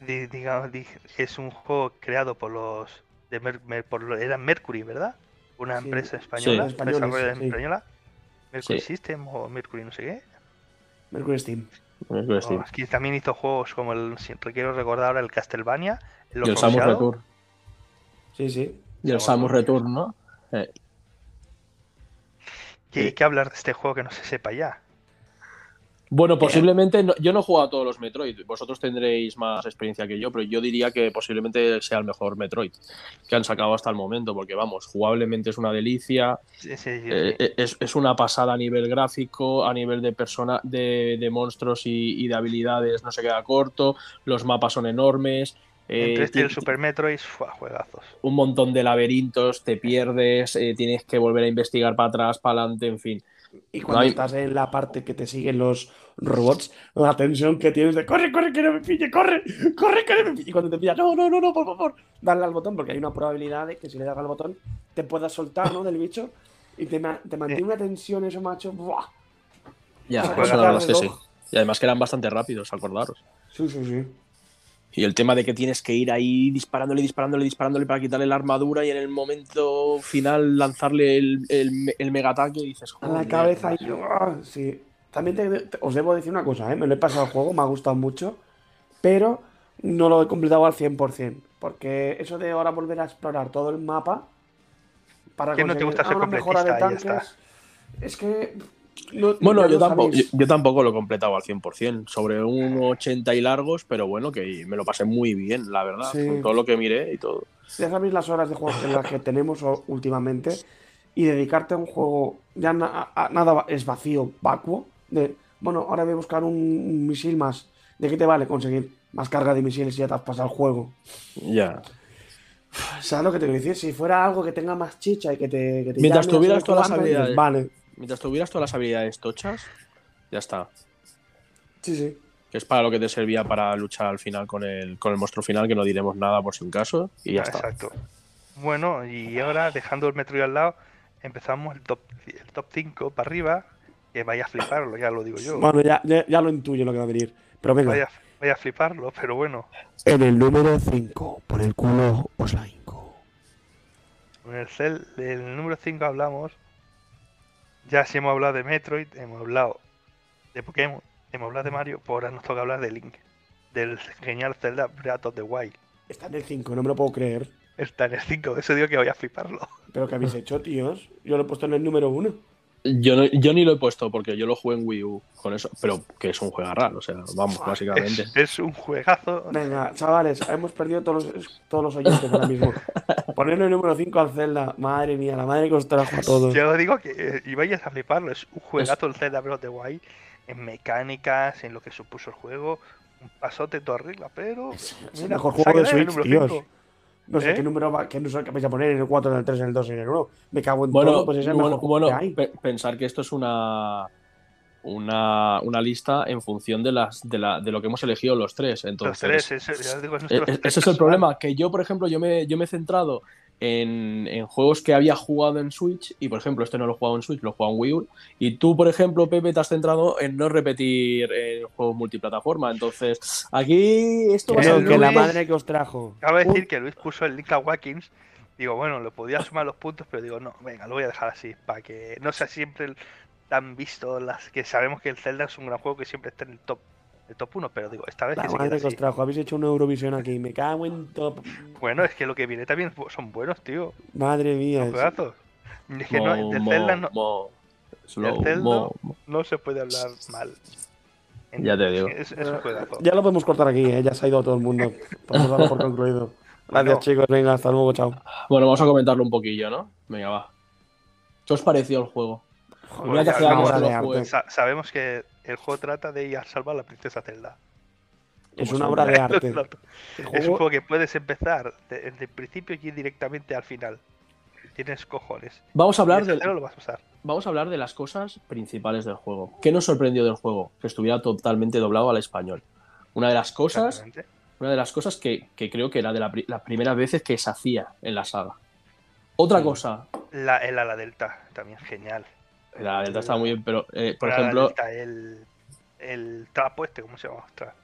decir, digamos, di- es un juego creado por los de Mer- Mer- por lo- era Mercury, ¿verdad? Una Sí. empresa española, Sí, españoles, desarrolladora sí. española. Mercury Sí. System o Mercury no sé qué. Mercury Steam. Lo Oh, Steam. es que también hizo juegos como el, si quiero recordar ahora, el Castlevania, el Y el Samus. Return. Sí, sí. Y el Samus. Return, ¿no? Eh, ¿Qué, Sí. qué hablar de este juego que no se sepa ya? Bueno, posiblemente, no- yo no he jugado a todos los Metroid, vosotros tendréis más experiencia que yo, pero yo diría que posiblemente sea el mejor Metroid que han sacado hasta el momento, porque vamos, jugablemente es una delicia, Sí, sí, sí, eh, sí. eh, es, es una pasada a nivel gráfico, a nivel de persona, de, de monstruos y, y de habilidades no se queda corto, los mapas son enormes, eh, Entre este y el Super Metroid, fue juegazos. un montón de laberintos, te pierdes, eh, tienes que volver a investigar para atrás, para adelante, en fin. Y cuando hay- estás en la parte que te siguen los robots, la tensión que tienes de corre, corre, que no me pille, corre, corre, que no me pille. Y cuando te pilla, no, no, no, no, por favor, dale al botón, porque hay una probabilidad de que si le das al botón te puedas soltar, ¿no? Del bicho y te, ma- te mantiene una tensión eso, macho. ¡buah! Ya, Esa eso cosa la verdad es que sí. Y además que eran bastante rápidos, acordaros. Sí, sí, sí. Y el tema de que tienes que ir ahí disparándole, disparándole, disparándole para quitarle la armadura y en el momento final lanzarle el, el, el mega ataque y dices, A la "Joder, cabeza y macho". ¡ah! sí. También te- te- os debo decir una cosa, ¿eh? me lo he pasado el juego, me ha gustado mucho, pero no lo he completado al 100%, porque eso de ahora volver a explorar todo el mapa, para ¿Qué no te conseguir gusta ser una mejora de tanques. Es que. No- Bueno, yo tampoco, yo, tampoco lo he completado al 100%, sobre un 80 y largos, pero bueno, que me lo pasé muy bien, la verdad, Sí. con todo lo que miré y todo. Ya sabéis las horas de juego en las que tenemos últimamente y dedicarte a un juego ya na- a- nada es vacío, vacuo. De, bueno, ahora voy a buscar un, un misil más. ¿De qué te vale conseguir más carga de misiles y ya te has pasado el juego? Ya. ¿Sabes lo que te quiero decir? Si fuera algo que tenga más chicha y que te. que te Mientras llame tuvieras todas las habilidades. Vale, Mientras tuvieras todas las habilidades tochas, ya está. sí, sí. Que es para lo que te servía para luchar al final con el, con el monstruo final, que no diremos nada por si un caso, y ya Ah, está. Exacto. Bueno, y ahora dejando el Metroid al lado, empezamos el top, el top 5 para arriba, que vaya a fliparlo, ya lo digo yo. Bueno, ya, ya, ya lo intuyo lo que va a venir. Pero venga. Vaya, vaya a fliparlo, pero bueno. En el número 5, por el culo os la hinco. En el, cel, el número 5 hablamos. Ya si hemos hablado de Metroid, hemos hablado de Pokémon, hemos hablado de Mario, pues ahora nos toca hablar de Link. Del genial Zelda Breath of the Wild. Está en el 5, no me lo puedo creer. Está en el 5, eso digo que voy a fliparlo. ¿Pero qué habéis hecho, tíos? Yo lo he puesto en el número 1. Yo, no, yo ni lo he puesto porque yo lo jugué en Wii U con eso, pero que es un juegarral, o sea, vamos, básicamente. Es, es, un juegazo. Venga, chavales, hemos perdido todos los, todos los oyentes ahora mismo. [laughs] Ponerle el número 5 al Zelda, madre mía, la madre que os trajo a todos. Yo digo que eh, y vayas a fliparlo, es un juegazo el Zelda Breath of the Wild, en mecánicas, en lo que supuso el juego, un pasote toda regla, pero... Es el mejor juego de Switch, Dios. No sé ¿Eh? qué número va, qué número que vais a poner en el 4, en el 3, en el 2, en el 1. Me cago en Bueno, todo, pues es el bueno, mejor bueno, que hay. pe- pensar que esto es una, una, una lista en función de, las, de, la, de lo que hemos elegido los tres. Los Entonces, tres, ese, ya os digo, es E- e- tres ese es el problema, que yo, por ejemplo, yo me, yo me he centrado en, en juegos que había jugado en Switch y, por ejemplo, este no lo he jugado en Switch, lo he jugado en Wii U. Y tú, por ejemplo, Pepe, te has centrado en no repetir eh, juegos multiplataforma. Entonces, aquí esto va a Que, ser que la madre que os trajo. Cabe decir que Luis puso el Link Awakens. Digo, bueno, le podía sumar los puntos, pero digo, no, venga, lo voy a dejar así, para que no sea siempre el- tan visto las que sabemos que el Zelda es un gran juego que siempre está en el top, el top 1, pero digo, esta vez La que se madre que os así. trajo. Habéis hecho una Eurovisión aquí. Me cago en top. Bueno, es que lo que viene también son buenos, tío. Madre mía. Son es- juegazos. Es que no, Mo- del Zelda no, mo- slow, Zelda- mo- mo- no se puede hablar mal. Ya te digo. Es, es un juegazo. Ya lo podemos cortar aquí, ¿eh? ya se ha ido todo el mundo. Podemos darlo por [laughs] concluido. Gracias, Bueno. chicos. Venga, hasta luego, chao. Bueno, vamos a comentarlo un poquillo, ¿no? Venga, va. ¿Qué os pareció el juego? Joder, ya, jugué. Sa- sabemos que el juego trata de ir a salvar a la princesa Zelda. Es una obra de [laughs] arte. Es un juego- que puedes empezar de- desde el principio y ir directamente al final. Tienes cojones. Vamos a hablar cero lo vas a usar. vamos a hablar de las cosas principales del juego. ¿Qué nos sorprendió del juego? Que estuviera totalmente doblado al español. Una de las cosas, una de las cosas que, que creo que era de la las primeras veces que se hacía en la saga. Otra Sí. cosa, La, el ala delta, también genial. La delta estaba muy bien, pero eh, por ejemplo, delta, el, el trapo este, ¿cómo se llama? Ostras.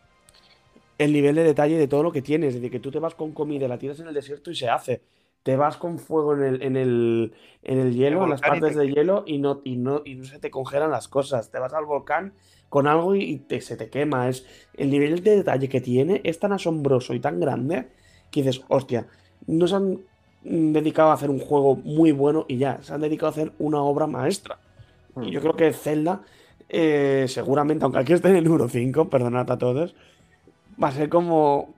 el nivel de detalle de todo lo que tienes. Es decir, que tú te vas con comida, la tiras en el desierto y se hace. Te vas con fuego en el, en el, en el hielo, en las partes te- de hielo, y no, y, no, y no se te congelan las cosas. Te vas al volcán con algo y, y te- se te quema. Es, el nivel de detalle que tiene es tan asombroso y tan grande que dices, hostia, no se han mm, dedicado a hacer un juego muy bueno y ya, se han dedicado a hacer una obra maestra. Y yo creo que Zelda, eh, seguramente, aunque aquí esté en el número 5, perdonad a todos, va a ser como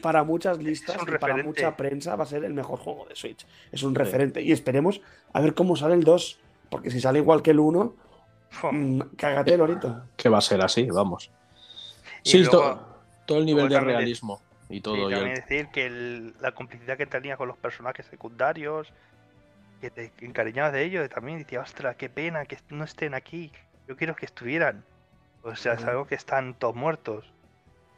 para muchas listas y para mucha prensa va a ser el mejor juego de Switch. Es un referente y esperemos a ver cómo sale el 2, porque si sale igual que el 1, Fua. mm, cágate, Lorito. que va a ser así, vamos. Y Sí, luego- to- todo el nivel de realismo y todo. Sí, y el- también decir que el- la complicidad que tenía con los personajes secundarios, que te encariñabas de ellos, y también decía, ostras, qué pena que no estén aquí. Yo quiero que estuvieran. O sea, es algo que están todos muertos.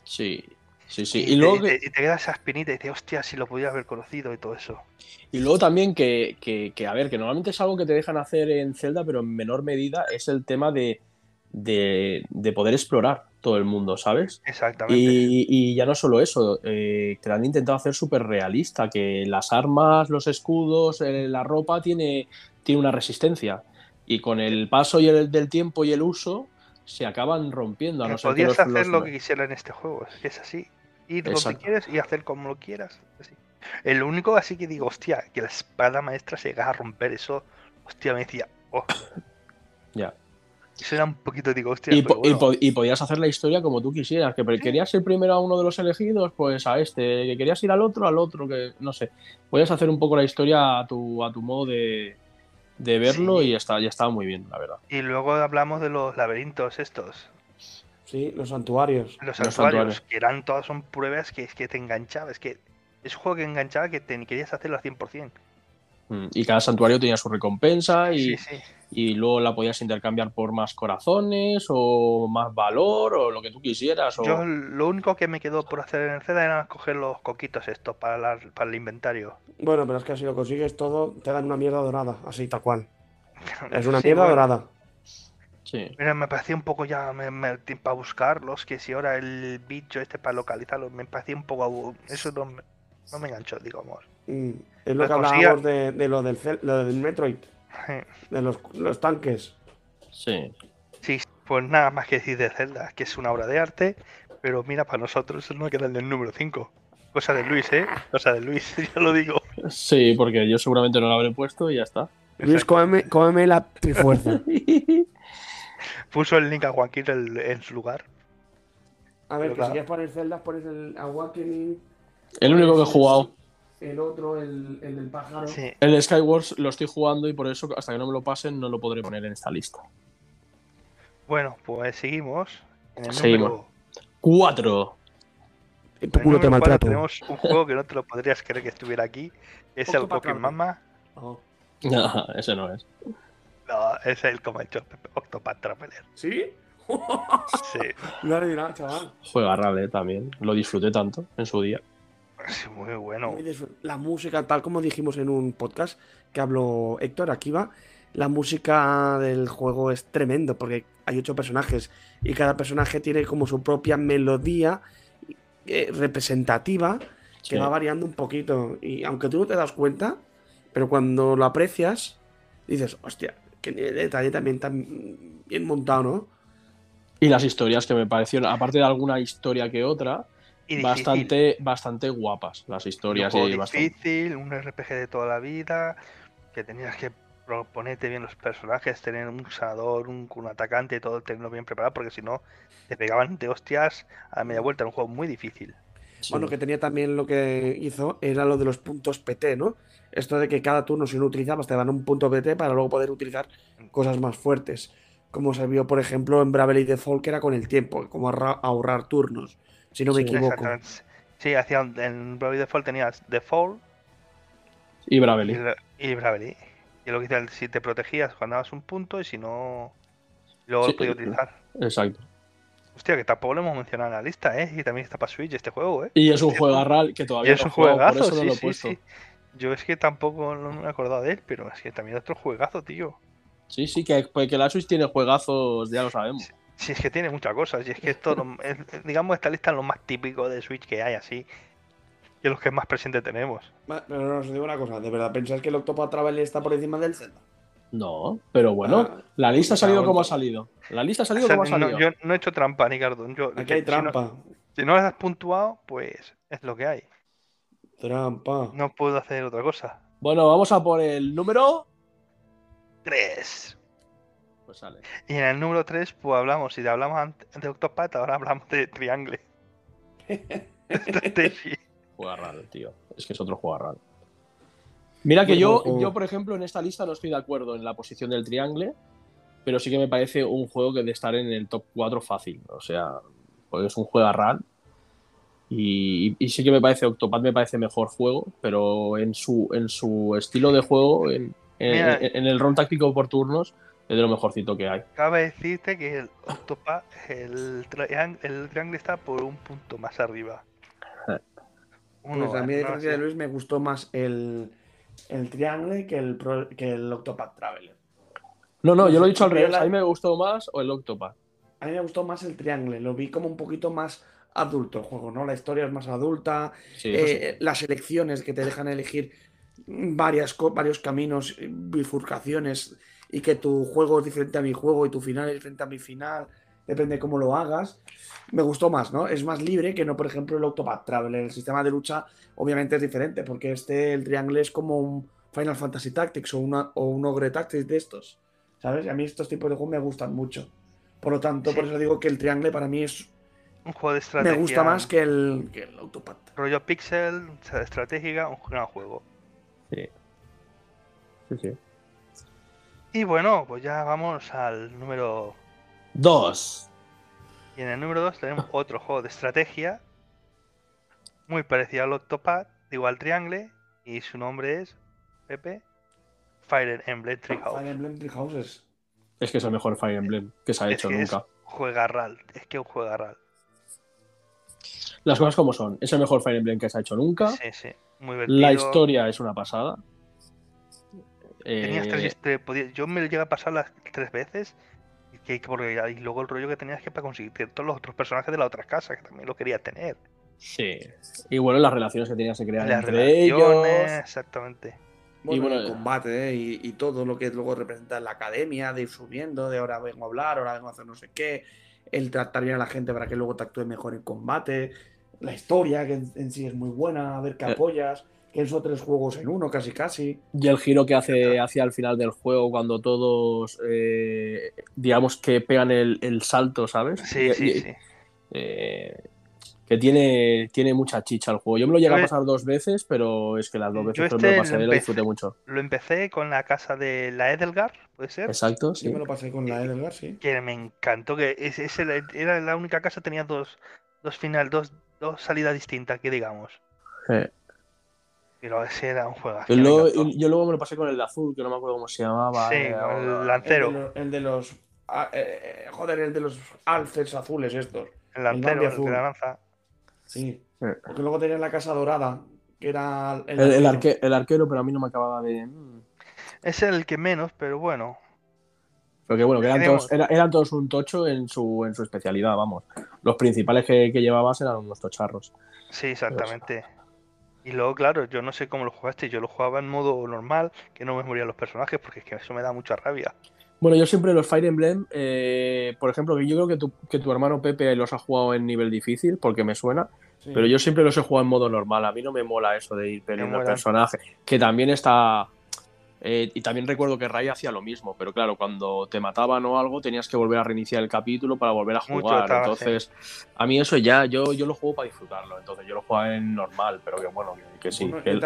Sí, sí, sí. Y, Y te, luego, y que- te- y te queda esa espinita y dices, hostia, si lo pudiera haber conocido y todo eso. y luego también que, que- que, a ver, que normalmente es algo que te dejan hacer en Zelda, pero en menor medida es el tema de, de, de poder explorar todo el mundo, ¿sabes? Exactamente. Y, y ya no solo eso, eh, lo han intentado hacer súper realista, que las armas, los escudos, eh, la ropa tiene, tiene una resistencia. Y con el paso y el, del tiempo y el uso, se acaban rompiendo. A no Podías hacer los- lo que quisieras en este juego, es así. Ir donde Exacto. quieres y hacer como lo quieras. así. El único así que digo, hostia, que la espada maestra se llega a romper eso. Hostia, me decía, oh. Ya. Eso era un poquito, digo, hostia. Y, po- y bueno. po- y podías hacer la historia como tú quisieras. Que querías ir primero a uno de los elegidos, pues a este. Que querías ir al otro, al otro. Que no sé. Podías hacer un poco la historia a tu, a tu modo de, de verlo Sí. y está, ya estaba muy bien, la verdad. Y luego hablamos de los laberintos estos, Sí, los santuarios. los Los santuarios, santuarios. que eran todas son pruebas que, que te enganchaba. Es que es un juego que enganchaba que te, querías hacerlo al 100%. Mm, Y cada santuario tenía su recompensa y, Sí, sí. Y luego la podías intercambiar por más corazones o más valor o lo que tú quisieras. O... Yo lo único que me quedó por hacer en el Zelda era coger los coquitos estos para, la- para el inventario. Bueno, pero es que si lo consigues todo, te dan una mierda dorada, así tal cual. [laughs] Es una Sí, mierda bueno, dorada. Sí. Mira, me parecía un poco ya me, me- para buscarlos, que si ahora el bicho este para localizarlos, me parecía un poco Eso no me, no me enganchó, digamos. Mm, Es lo Pues que consigue- hablábamos de, de lo, del, lo del Metroid, de los, los tanques. Sí. Sí, pues nada más que decir de Zelda, que es una obra de arte, pero mira, para nosotros no queda en el número 5. Cosa de Luis, ¿eh? Cosa de Luis, [laughs] ya lo digo. Sí, porque yo seguramente no lo habré puesto y ya está. Luis, cómeme, cómeme la trifuerza. [laughs] Puso el link a Joaquín en, en su lugar. A ver, Pero que si claro. quieres poner celdas, pones el Awakening. El único que he jugado. El otro, el, el del pájaro. Sí. El Skywars lo estoy jugando y por eso hasta que no me lo pasen no lo podré poner en esta lista. Bueno, pues seguimos. En el Seguimos. número, Cuatro. En tu culo te maltrato. tenemos un juego que no te lo podrías creer que estuviera aquí. Es el Pokémon. Mama. Oh. No, [laughs] ese no es. No, es el Pepe, Octopath Traveler. ¿Sí? Sí, No [laughs] lo dirá, chaval. Juega rale también. Lo disfruté tanto en su día. Es [laughs] muy bueno. Muy La música, tal como dijimos en un podcast que habló Héctor, aquí va. La música del juego es tremendo porque hay ocho personajes y cada personaje tiene como su propia melodía eh, representativa que Sí. va variando un poquito. Y aunque tú no te das cuenta, pero cuando lo aprecias, dices, hostia, qué nivel de detalle también tan bien montado, ¿no? Y las historias que me parecieron, aparte de alguna historia que otra, Y difícil. bastante, bastante guapas las Un historias. juego y bastante- difícil, un RPG de toda la vida, que tenías que proponerte bien los personajes, tener un sanador, un, un atacante, todo tenerlo bien preparado, porque si no te pegaban de hostias a media vuelta. Era un juego muy difícil. Sí. Bueno, que tenía también lo que hizo era lo de los puntos PT, ¿no? Esto de que cada turno, si no utilizabas, te dan un punto PT para luego poder utilizar cosas más fuertes. Como se vio, por ejemplo, en Bravely Default, que era con el tiempo, como ahorra- ahorrar turnos, si no me Sí. equivoco. Exactamente. Sí, hacían, en Bravely Default tenías Default Y y, Bravely. Bra- y Bravely. Y lo que decía, si te protegías, ganabas un punto y si no, luego Sí, lo podías eh, utilizar. Exacto. Hostia, que tampoco lo hemos mencionado en la lista, ¿eh? Y también está para Switch este juego, ¿eh? Y es un Sí, juego RAL que Y todavía es no un juegazo, por eso no sí, lo he sí, puesto. sí. Yo es que tampoco no me he acordado de él, pero es que también es otro juegazo, tío. Sí, sí, que, pues que la Switch tiene juegazos, ya lo sabemos. Si es que tiene muchas cosas, y es que esto, es- digamos, esta lista es lo más típico de Switch que hay, así. Y es los que más presente tenemos. Pero no os digo una cosa, ¿de verdad pensáis que el Octopath Traveler está por encima del Zelda? No, pero bueno, Ah, la lista ha salido como ha salido. La lista ha O salido sea, como ha no- salido. yo no he hecho trampa, Ricardo. Yo, Aquí hay si no- trampa. Si no, las has puntuado, pues es lo que hay. Trampa. No puedo hacer otra cosa. Bueno, vamos a por el número. 3. Pues sale. Y en el número 3, pues hablamos, si hablamos antes de Octopath, ahora hablamos de Triangle. [laughs] Juega raro, tío. Es que es otro juego raro. Mira que yo, yo, por ejemplo, en esta lista no estoy de acuerdo en la posición del triangle, pero sí que me parece un juego que de estar en el top 4 fácil. O sea, porque es un juego RAL. Y, y sí que me parece, Octopath me parece mejor juego, pero en su, en su estilo de juego, en, en- en el rol táctico por turnos, es de lo mejorcito que hay. Cabe decirte que el Octopath, el, triang- el Triangle está por un punto más arriba. [laughs] Uno, Pues a mí, a no de. Luis, me gustó más el, el Triangle que el, pro- que el Octopath Traveler. No, no, yo lo he dicho al revés. la- A mí me gustó más o el Octopath. A mí me gustó más el Triangle, lo vi como un poquito más adulto el juego, ¿no? La historia es más adulta, Sí, eso sí. eh, las elecciones que te dejan elegir varias, varios caminos, bifurcaciones, y que tu juego es diferente a mi juego y tu final es diferente a mi final. depende cómo lo hagas. Me gustó más, ¿no? Es más libre que no, por ejemplo, el Octopath Traveler. El sistema de lucha, obviamente, es diferente, porque este, el triángulo es como un Final Fantasy Tactics o, una, o un Ogre Tactics de estos. ¿Sabes? Y a mí estos tipos de juegos me gustan mucho. Por lo tanto, Sí. por eso digo que el triángulo para mí es. Un juego de estrategia. Me gusta más que el, que el Octopath. Rollo pixel, estratégica, un gran juego. Sí. Sí, sí. Y bueno, pues ya vamos al número. Dos. Y en el número 2 tenemos otro juego de estrategia. Muy parecido al Octopath, digo al Triangle. Y su nombre es. Pepe. Fire Emblem Treehouse. Fire Emblem Three Houses. Es que es el mejor Fire Emblem que se ha Es hecho que es nunca. Juega RAL. Es que juega RAL. Las cosas como son. Es el mejor Fire Emblem que se ha hecho nunca. Sí, sí. Muy. La historia es una pasada. Tenías Eh, tres hist- podía- Yo me lo llegué a pasar las tres veces. Y, que, porque, y luego el rollo que tenías que para conseguir todos los otros personajes de la otra casa, que también lo quería tener. Sí. Y bueno, las relaciones que tenías que crear Las entre relaciones, ellos. exactamente. Bueno, Y bueno, el combate ¿eh? y, y todo lo que luego representa en la academia, de ir subiendo, de ahora vengo a hablar, ahora vengo a hacer no sé qué, el tratar bien a la gente para que luego te actúe mejor en combate, la historia que en, en sí es muy buena, a ver qué Eh. apoyas, que son tres juegos en uno casi casi. Y el giro que hace hacia el final del juego cuando todos, eh, digamos que pegan el, el salto, ¿sabes? Sí, Y- sí, y- sí. eh, que tiene, tiene mucha chicha el juego. Yo me lo llegué Yo a he- pasar dos veces, pero es que las dos Yo veces este me lo lo pasé lo empecé- disfruté mucho. Lo empecé con la casa de la Edelgar, ¿puede ser? Exacto, Yo sí. me lo pasé con la Edelgar, sí. Que me encantó, que es, es el- era la única casa que tenía dos, dos final, dos, dos salidas distintas, que digamos. Eh, Pero ese era un juego. y luego- y yo luego me lo pasé con el de azul, que no me acuerdo cómo se llamaba. Sí, eh, con el lancero. de, el de los. ah, eh, eh, joder, el de los alces azules estos. El lancero, el azul. de la lanza. Sí. Porque luego tenía la casa dorada, que era el, El, el arque- el arquero, pero a mí no me acababa de. mm. Es el que menos, pero bueno. Pero que bueno, que eran todos, era- eran todos un tocho en su, en su especialidad, vamos. Los principales que, que llevabas eran unos tocharros. Sí, exactamente. Y luego, claro, yo no sé cómo lo jugaste. Yo lo jugaba en modo normal, que no me morían los personajes, porque es que eso me da mucha rabia. Bueno, yo siempre los Fire Emblem, eh, por ejemplo, que yo creo que tu, que tu hermano Pepe los ha jugado en nivel difícil, porque me suena, Sí. pero yo siempre los he jugado en modo normal. A mí no me mola eso de ir perdiendo el mola. personaje, que también está... eh, y también recuerdo que Ray hacía lo mismo, pero claro, cuando te mataban o algo tenías que volver a reiniciar el capítulo para volver a jugar. entonces, a mí eso ya, yo, yo lo juego para disfrutarlo. Entonces, yo lo juego en normal, pero que bueno, que, que sí. Bueno, que el-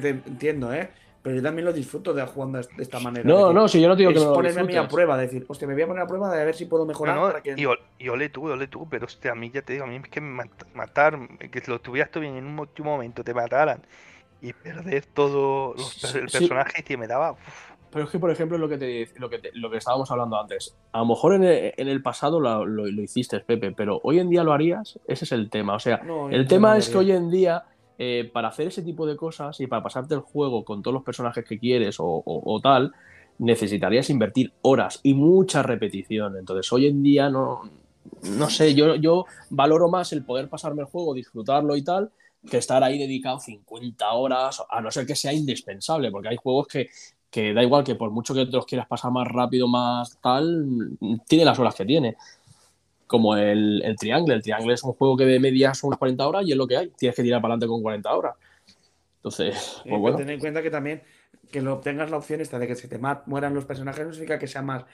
te entiendo, ¿eh? Pero yo también lo disfruto de jugando de esta manera. No, no, si yo no te digo que no lo ponerme a mí a prueba, decir, hostia, me voy a poner a prueba de a ver si puedo mejorar No, no, para que. y, ol- y ole tú, ole tú, pero hostia, a mí ya te digo, a mí es que mat- matar, que lo tuvieras tú bien en un último momento, te mataran y perder todo los el Sí. personaje, tío, me daba. uf, Pero es que, por ejemplo, lo que, te, lo que, te- lo que estábamos hablando antes, a lo mejor en el, en el pasado lo, lo- lo hiciste, Pepe, pero hoy en día lo harías, ese es el tema. O sea, No, el no tema es que hoy en día, eh, para hacer ese tipo de cosas y para pasarte el juego con todos los personajes que quieres o, o- o tal, necesitarías invertir horas y mucha repetición. Entonces, hoy en día no, no sé, yo, yo valoro más el poder pasarme el juego, disfrutarlo y tal, que estar ahí dedicado 50 horas, a no ser que sea indispensable, porque hay juegos que, que da igual que por mucho que te los quieras pasar más rápido, más tal, tiene las horas que tiene. Como el, el Triangle. El Triangle es un juego que de media son unas 40 horas y es lo que hay. Tienes que tirar para adelante con 40 horas. Entonces, pues bueno. ten en cuenta que también que lo tengas la opción esta de que se te mueran los personajes no significa que sea más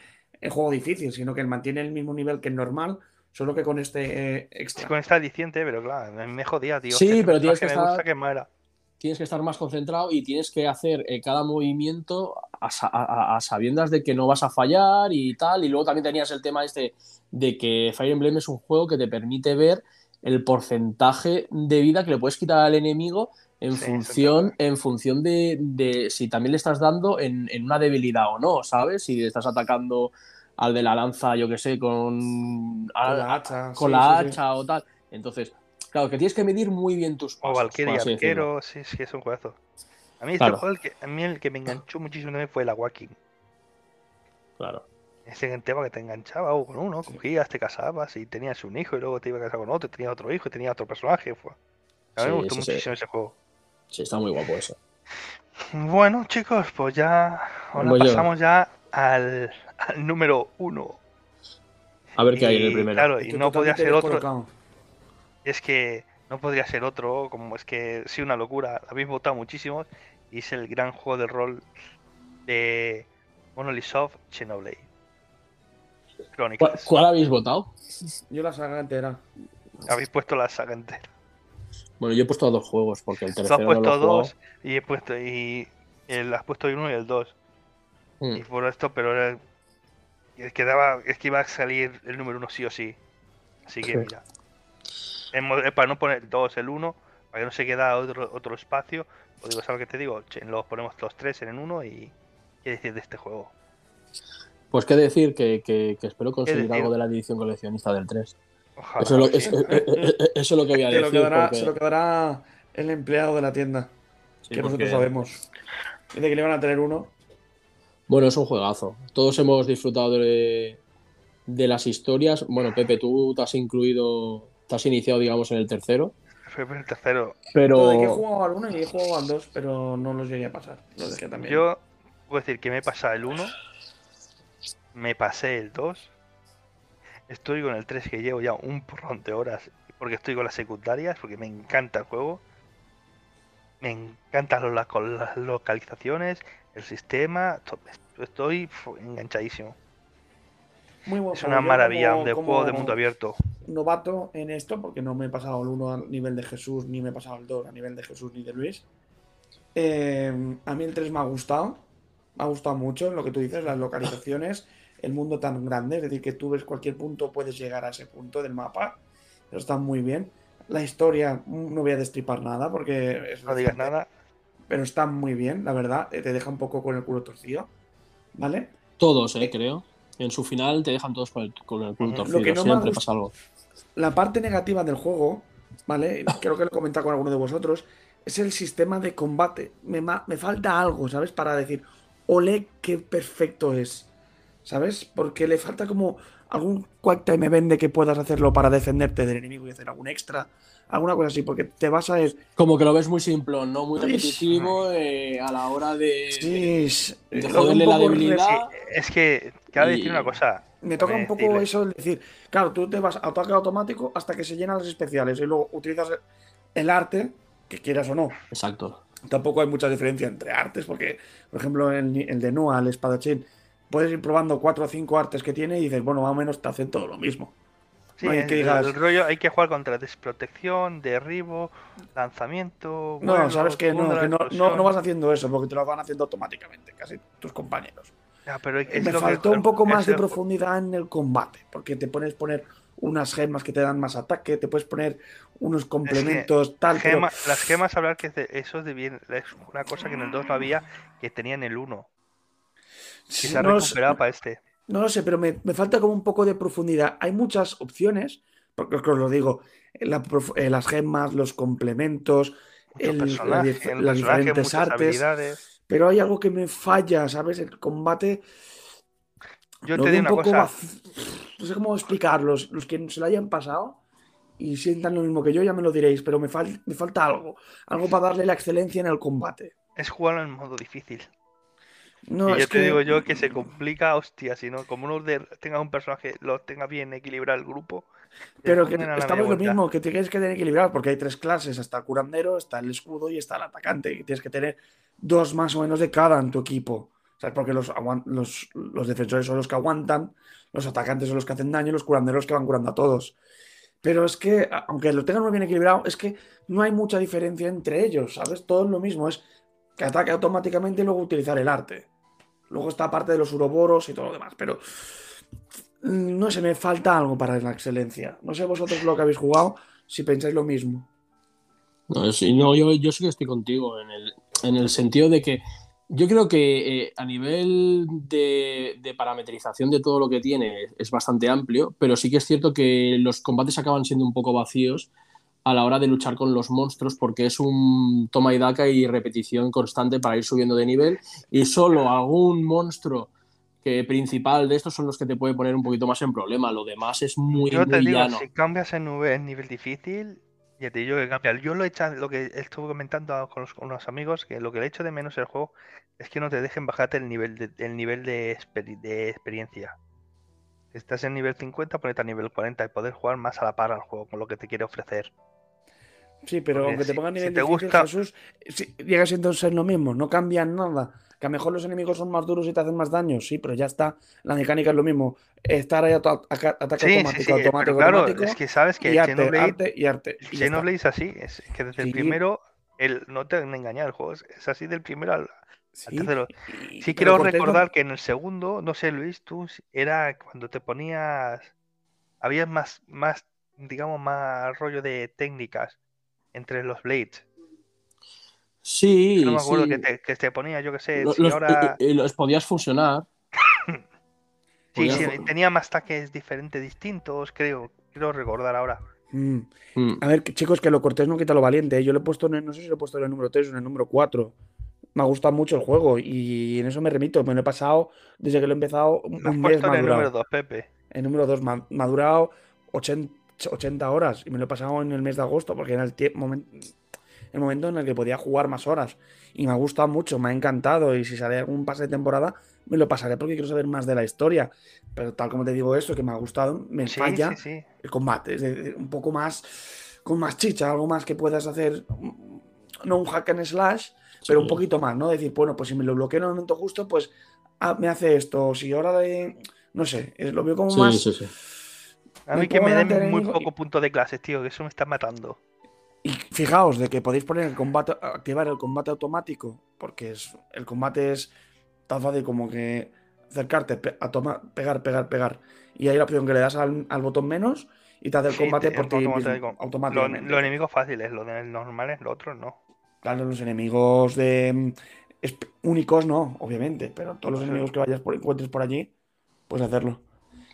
el juego difícil, sino que mantiene el mismo nivel que el normal, solo que con este eh, extra. con esta aliciente, pero claro, me jodía, tío. Sí, este pero tienes que estar- que tienes que estar más concentrado y tienes que hacer eh, cada movimiento a, sa- a- a sabiendas de que no vas a fallar y tal. Y luego también tenías el tema este de que Fire Emblem es un juego que te permite ver el porcentaje de vida que le puedes quitar al enemigo en Sí, función, en función de, de si también le estás dando en, en una debilidad o no, ¿sabes? Si le estás atacando al de la lanza, yo que sé, con, Con la hacha. con sí, la sí, sí. hacha o tal. Entonces, claro, que tienes que medir muy bien tus O pasos. Valkyrie, así decirlo. arquero, sí, sí, es un juegazo. A mí este Claro. juego, el que, a mí el que me enganchó muchísimo también fue el Awakening. Claro. Ese tema que te enganchaba o con uno, cogías, te casabas y tenías un hijo y luego te ibas a casar con otro, tenías otro hijo y tenías otro personaje. Fue. A mí Sí, me gustó muchísimo ese juego. Sí, está muy guapo eso. Bueno, chicos, pues ya ahora Voy yo. pasamos ya al, al número uno. A ver qué hay en el primero. Claro, y no podría ser otro. Es que no podría ser otro, como es que sí, una locura. Habéis votado muchísimos y es el gran juego de rol de Monolith Soft Xenoblade. ¿Cuál, habéis votado? Yo la saga entera. Habéis puesto la saga entera. Bueno, yo he puesto dos juegos porque el Tú tercero has no puesto lo he jugado. dos y he puesto y el, has puesto el uno y el dos. Mm. Y por esto, pero era- que daba, es que iba a salir el número uno sí o sí. Así que Sí. mira. Eh, para no poner 2, el 1, para que no se queda otro, otro espacio, os digo, ¿sabes qué te digo? Che, Los ponemos los tres en el 1 y qué decir de este juego. Pues qué decir que, que- que espero conseguir algo de la edición coleccionista del 3. Ojalá. Eso, es lo, es- eso es lo que voy a [laughs] Se lo, decir. quedará, porque- se lo quedará el empleado de la tienda, sí, que nosotros porque- sabemos. Dice que le van a tener uno. Bueno, es un juegazo. Todos hemos disfrutado de, de las historias. Bueno, Pepe, tú te has incluido, te has iniciado, digamos, en el tercero. Fue el tercero. Pero Todo de que he jugado al 1 y he jugado al 2, pero no los llegué a pasar. Los dejé también. Yo puedo decir que me he pasado el 1, me pasé el 2, estoy con el 3 que llevo ya un porrón de horas porque estoy con las secundarias, porque me encanta el juego. Me encantan las localizaciones, el sistema, to- estoy enganchadísimo. Muy buen Es una maravilla como- de como juego de mundo abierto. Novato en esto, porque no me he pasado el 1 a nivel de Jesús, ni me he pasado el 2 a nivel de Jesús ni de Luis. Eh, a mí el 3 me ha gustado. Me ha gustado mucho lo que tú dices, las localizaciones, el mundo tan grande, es decir, que tú ves cualquier punto, puedes llegar a ese punto del mapa. Eso está muy bien. La historia, mm, no voy a destripar nada porque es No digas nada. Pero está muy bien, la verdad. eh, Te deja un poco con el culo torcido. ¿Vale? todos, eh, creo. En su final te dejan todos con el, con el culo torcido. Lo que no me Siempre pasa algo. La parte negativa del juego, ¿vale? [laughs] Creo que lo he comentado con alguno de vosotros, es el sistema de combate. Me, me falta algo, ¿sabes? Para decir, ole, qué perfecto es. ¿Sabes? Porque le falta como algún quick time event de que puedas hacerlo para defenderte del enemigo y hacer algún extra. Alguna cosa así, porque te vas a ir. Como que lo ves muy simple, no muy repetitivo eh, a la hora de. Sí, es- de joderle la debilidad. re- Es que, cabe Y- decir una cosa. Me toca Déjame un poco decirle. eso de decir, claro, tú te vas a ataque automático hasta que se llenan las especiales y luego utilizas el arte, que quieras o no. Exacto. Tampoco hay mucha diferencia entre artes, porque, por ejemplo, el, el de Noah, el espadachín, puedes ir probando cuatro o cinco artes que tiene y dices, bueno, más o menos te hacen todo lo mismo. Sí, hay que digas- el rollo hay que jugar contra desprotección, derribo, lanzamiento. No, vuelo, sabes que no, que no, no, vas haciendo eso, porque te lo van haciendo automáticamente, casi tus compañeros. Ya, pero es Me que- faltó un poco más de profundidad en el combate, porque te pones poner unas gemas que te dan más ataque, te puedes poner unos complementos, tal, pero- Gema- las gemas, hablar que eso es, de bien, es una cosa que en el 2 no había, que tenía en el 1. Que se ha recuperado para este. No lo sé, pero me, me falta como un poco de profundidad. Hay muchas opciones, porque os lo digo, la prof- eh, las gemas, los complementos, el- personaje, el las diferentes artes, pero hay algo que me falla, ¿sabes? El combate Yo te digo un una poco cosa. No sé cómo explicarlos. Los que se lo hayan pasado y sientan lo mismo que yo, ya me lo diréis, pero me, fal- me falta algo. Algo para darle la excelencia en el combate. Es jugarlo en modo difícil. No, y es yo te que- digo yo que se complica, hostia, si no, como uno de, tenga un personaje, lo tenga bien equilibrado el grupo. Pero que estamos lo mismo, que tienes que tener equilibrado, porque hay tres clases, está el curandero, está el escudo y está el atacante, y tienes que tener dos más o menos de cada en tu equipo. ¿Sabes? Porque los, los, los defensores son los que aguantan, los atacantes son los que hacen daño, y los curanderos que van curando a todos. Pero es que, aunque lo tengan muy bien equilibrado, es que no hay mucha diferencia entre ellos, ¿sabes? Todo es lo mismo, es que ataque automáticamente y luego utilizar el arte. Luego está parte de los uroboros y todo lo demás, pero mm, no sé, me falta algo para la excelencia. No sé vosotros lo que habéis jugado, si pensáis lo mismo. No, sí, no, yo, yo sí que estoy contigo en el, en el sentido de que yo creo que eh, a nivel de, de parametrización de todo lo que tiene es bastante amplio, pero sí que es cierto que los combates acaban siendo un poco vacíos a la hora de luchar con los monstruos porque es un toma y daca y repetición constante para ir subiendo de nivel y solo algún monstruo que principal de estos son los que te puede poner un poquito más en problema. Lo demás es muy, Yo te muy digo, llano. si cambias en nivel difícil, ya te digo que cambia. Yo lo he hecho, lo que estuve comentando con, los- con unos amigos, que lo que le echo de menos el juego es que no te dejen bajarte el nivel de, el nivel de, de experiencia. estás en nivel 50, ponerte a nivel 40 y poder jugar más a la par al juego con lo que te quiere ofrecer. Sí, pero Porque aunque te si- pongan si nivel te difícil, gusta- Jesús, sí, llega siendo ser lo mismo, no cambian nada. Que a lo mejor los enemigos son más duros y te hacen más daño, sí, pero ya está. La mecánica es lo mismo. Estar ahí a to- aca- ataque Sí, sí, automático, sí, pero automático, claro, automático. es que sabes que y arte, Xenoblade, arte y arte. y. Xenoblade es así, es que desde el Sí. primero, el, no te engañar, el juego es, es así del primero al, Sí, y- Sí quiero recordar que en el segundo, no sé Luis, tú si- era cuando te ponías, había más, más, digamos, más rollo de técnicas entre los blades. Sí, Que no me acuerdo sí. que te, que te ponía, yo qué sé, si los, ahora... y- y los podías fusionar. [laughs] Sí, podías sí, tenía más ataques diferentes, distintos, creo, creo recordar ahora. Mm. Mm. A ver, que- chicos, que lo cortés no quita lo valiente. ¿eh? Yo lo he puesto, en el- no sé si lo he puesto en el número 3 o en el número 4. Me ha gustado mucho el juego y en eso me remito. Me lo he pasado desde que lo he empezado un Lo has mes puesto en el madurado. número 2, Pepe. El número 2 me ha durado 80, 80 horas y me lo he pasado en el mes de agosto porque era el, momen- el momento en el que podía jugar más horas. Y me ha gustado mucho, me ha encantado. Y si sale algún pase de temporada, me lo pasaré porque quiero saber más de la historia. Pero tal como te digo eso, que me ha gustado, me Sí, falla sí, sí. el combate. Es decir, un poco más, con más chicha, algo más que puedas hacer. No un hack and slash, pero un poquito más, ¿no? Decir, bueno, pues si me lo bloqueo en el momento justo, pues ah, me hace esto. O si ahora de. No sé, es- lo veo como Sí, más. A me mí que me den muy poco punto de clases, tío, que eso me está matando. Y fijaos de que podéis poner el combate, activar el combate automático, porque es, el combate es tan fácil como que acercarte, pe- a toma- pegar, pegar, pegar. Y hay la opción que le das al, al botón menos y te hace el Sí, combate te- por ti automático- mismo, Lo, automáticamente. los enemigos fáciles, los normales, los otros no. Claro, los enemigos de mm, únicos no, obviamente, pero todos los Sí. enemigos que vayas por, encuentres por allí, puedes hacerlo.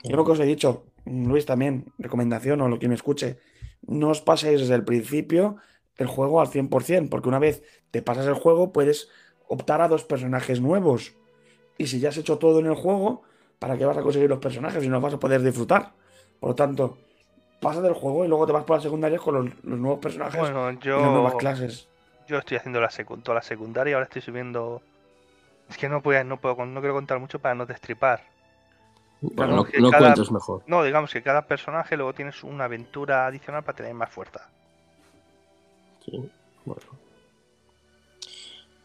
Yo lo que os he dicho, Luis también, recomendación o lo que me escuche, no os paséis desde el principio el juego al 100%, porque una vez te pasas el juego puedes optar a dos personajes nuevos. Y si ya has hecho todo en el juego, ¿para qué vas a conseguir los personajes si no vas a poder disfrutar? Por lo tanto, pasa del juego y luego te vas por las secundarias con los, los nuevos personajes Bueno, y las nuevas yo, clases. yo estoy haciendo la, secu- toda la secundaria, ahora estoy subiendo... Es que no puedo, no puedo, no quiero contar mucho para no destripar. Bueno, no, cada- mejor. No, digamos que cada personaje luego tienes una aventura adicional para tener más fuerza. Sí, bueno.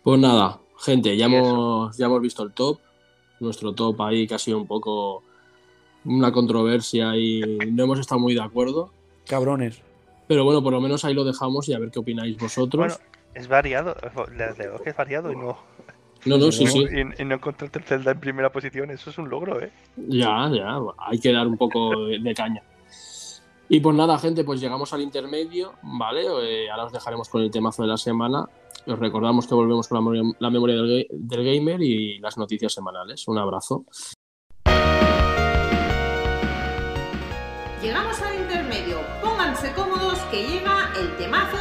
Pues nada, gente, ya hemos, ya hemos visto el top. Nuestro top ahí que ha sido un poco una controversia y no hemos estado muy de acuerdo. Cabrones. Pero bueno, por lo menos ahí lo dejamos y a ver qué opináis vosotros. Bueno, es variado, desde luego que es variado y no, no, no, sí, sí, sí. y, y no encontrarte el Zelda en primera posición, eso es un logro, ¿eh? Ya, ya, hay que dar un poco de, caña. Y pues nada, gente, pues llegamos al intermedio, ¿vale? Eh, ahora os dejaremos con el temazo de la semana. Os recordamos que volvemos con la memoria, la memoria del, ga- del gamer y las noticias semanales. Un abrazo. Llegamos al intermedio. Pónganse cómodos que llega el temazo